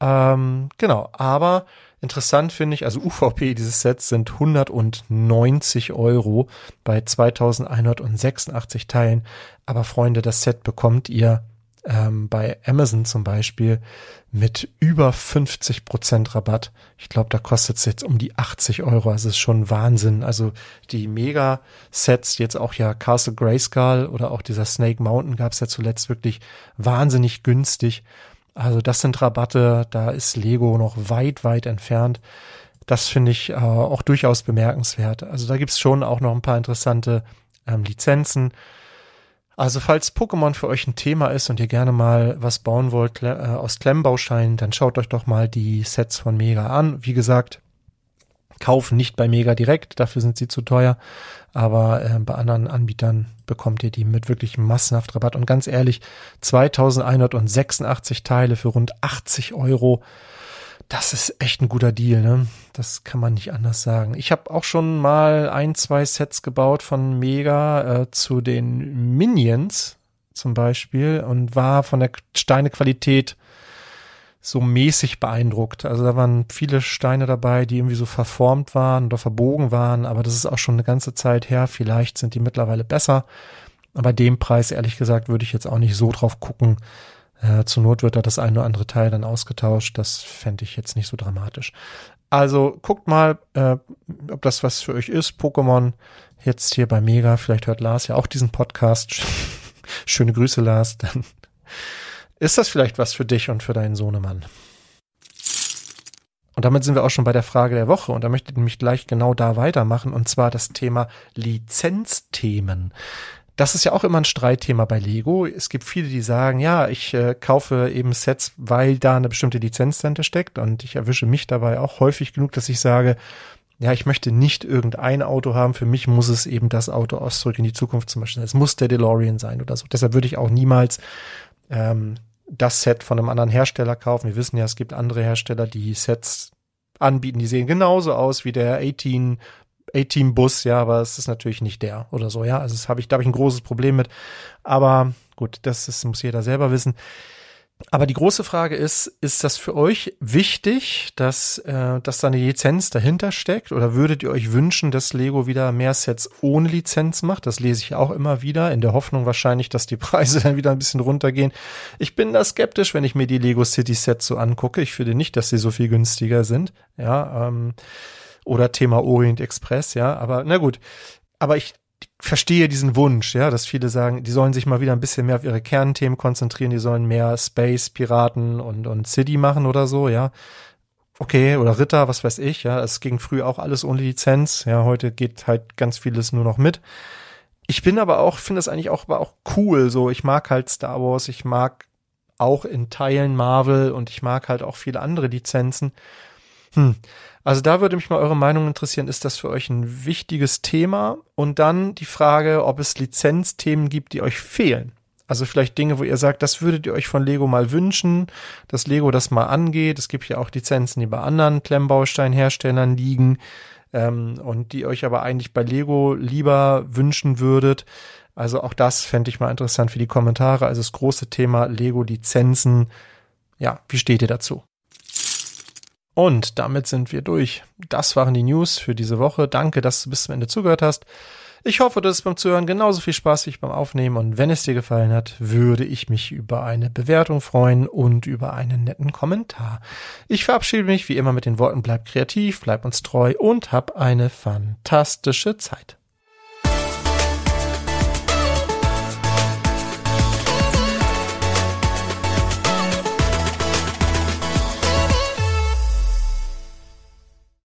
Ähm, genau, aber Interessant finde ich, also UVP dieses Sets sind 190 Euro bei 2186 Teilen. Aber Freunde, das Set bekommt ihr ähm, bei Amazon zum Beispiel mit über 50 Prozent Rabatt. Ich glaube, da kostet es jetzt um die 80 Euro. Also es ist schon Wahnsinn. Also die Mega-Sets, jetzt auch ja Castle Grayskull oder auch dieser Snake Mountain gab es ja zuletzt wirklich wahnsinnig günstig. Also das sind Rabatte, da ist Lego noch weit, weit entfernt. Das finde ich äh, auch durchaus bemerkenswert. Also da gibt's schon auch noch ein paar interessante ähm, Lizenzen. Also falls Pokémon für euch ein Thema ist und ihr gerne mal was bauen wollt äh, aus Klemmbausteinen, dann schaut euch doch mal die Sets von Mega an. Wie gesagt, kaufen nicht bei Mega direkt, dafür sind sie zu teuer. Aber äh, bei anderen Anbietern bekommt ihr die mit wirklich massenhaft Rabatt. Und ganz ehrlich, 2186 Teile für rund 80 Euro. Das ist echt ein guter Deal, ne? Das kann man nicht anders sagen. Ich habe auch schon mal ein, zwei Sets gebaut von Mega äh, zu den Minions zum Beispiel und war von der Steinequalität so mäßig beeindruckt. Also da waren viele Steine dabei, die irgendwie so verformt waren oder verbogen waren, aber das ist auch schon eine ganze Zeit her. Vielleicht sind die mittlerweile besser. Aber dem Preis, ehrlich gesagt, würde ich jetzt auch nicht so drauf gucken. Äh, zur Not wird da das eine oder andere Teil dann ausgetauscht. Das fände ich jetzt nicht so dramatisch. Also guckt mal, äh, ob das was für euch ist. Pokémon jetzt hier bei Mega. Vielleicht hört Lars ja auch diesen Podcast. Schöne Grüße, Lars. Dann ist das vielleicht was für dich und für deinen Sohnemann? Und damit sind wir auch schon bei der Frage der Woche und da möchte ich nämlich gleich genau da weitermachen und zwar das Thema Lizenzthemen. Das ist ja auch immer ein Streitthema bei Lego. Es gibt viele, die sagen, ja, ich äh, kaufe eben Sets, weil da eine bestimmte Lizenz dahinter steckt und ich erwische mich dabei auch häufig genug, dass ich sage, ja, ich möchte nicht irgendein Auto haben. Für mich muss es eben das Auto aus Zurück in die Zukunft zum Beispiel sein. Es muss der DeLorean sein oder so. Deshalb würde ich auch niemals ähm, das Set von einem anderen Hersteller kaufen. Wir wissen ja, es gibt andere Hersteller, die Sets anbieten, die sehen genauso aus wie der 18 A-Team Bus, ja, aber es ist natürlich nicht der oder so, ja. Also das habe ich, da habe ich ein großes Problem mit. Aber gut, das ist, muss jeder selber wissen. Aber die große Frage ist, ist das für euch wichtig, dass, äh, dass da eine Lizenz dahinter steckt? Oder würdet ihr euch wünschen, dass Lego wieder mehr Sets ohne Lizenz macht? Das lese ich auch immer wieder, in der Hoffnung wahrscheinlich, dass die Preise dann wieder ein bisschen runtergehen. Ich bin da skeptisch, wenn ich mir die Lego City Sets so angucke. Ich finde nicht, dass sie so viel günstiger sind. Ja, ähm, Oder Thema Orient Express, ja. Aber na gut. Aber ich verstehe diesen Wunsch, ja, dass viele sagen, die sollen sich mal wieder ein bisschen mehr auf ihre Kernthemen konzentrieren, die sollen mehr Space, Piraten und, und City machen oder so, ja. Okay, oder Ritter, was weiß ich, ja. Es ging früher auch alles ohne Lizenz, ja. Heute geht halt ganz vieles nur noch mit. Ich bin aber auch, finde es eigentlich auch, aber auch cool, so. Ich mag halt Star Wars, ich mag auch in Teilen Marvel und ich mag halt auch viele andere Lizenzen. Hm. Also da würde mich mal eure Meinung interessieren. Ist das für euch ein wichtiges Thema? Und dann die Frage, ob es Lizenzthemen gibt, die euch fehlen. Also vielleicht Dinge, wo ihr sagt, das würdet ihr euch von Lego mal wünschen, dass Lego das mal angeht. Es gibt ja auch Lizenzen, die bei anderen Klemmbausteinherstellern liegen ähm, und die euch aber eigentlich bei Lego lieber wünschen würdet. Also auch das fände ich mal interessant für die Kommentare. Also das große Thema Lego-Lizenzen. Ja, wie steht ihr dazu? Und damit sind wir durch. Das waren die News für diese Woche. Danke, dass du bis zum Ende zugehört hast. Ich hoffe, du hast beim Zuhören genauso viel Spaß wie beim Aufnehmen und wenn es dir gefallen hat, würde ich mich über eine Bewertung freuen und über einen netten Kommentar. Ich verabschiede mich wie immer mit den Worten bleib kreativ, bleib uns treu und hab eine fantastische Zeit.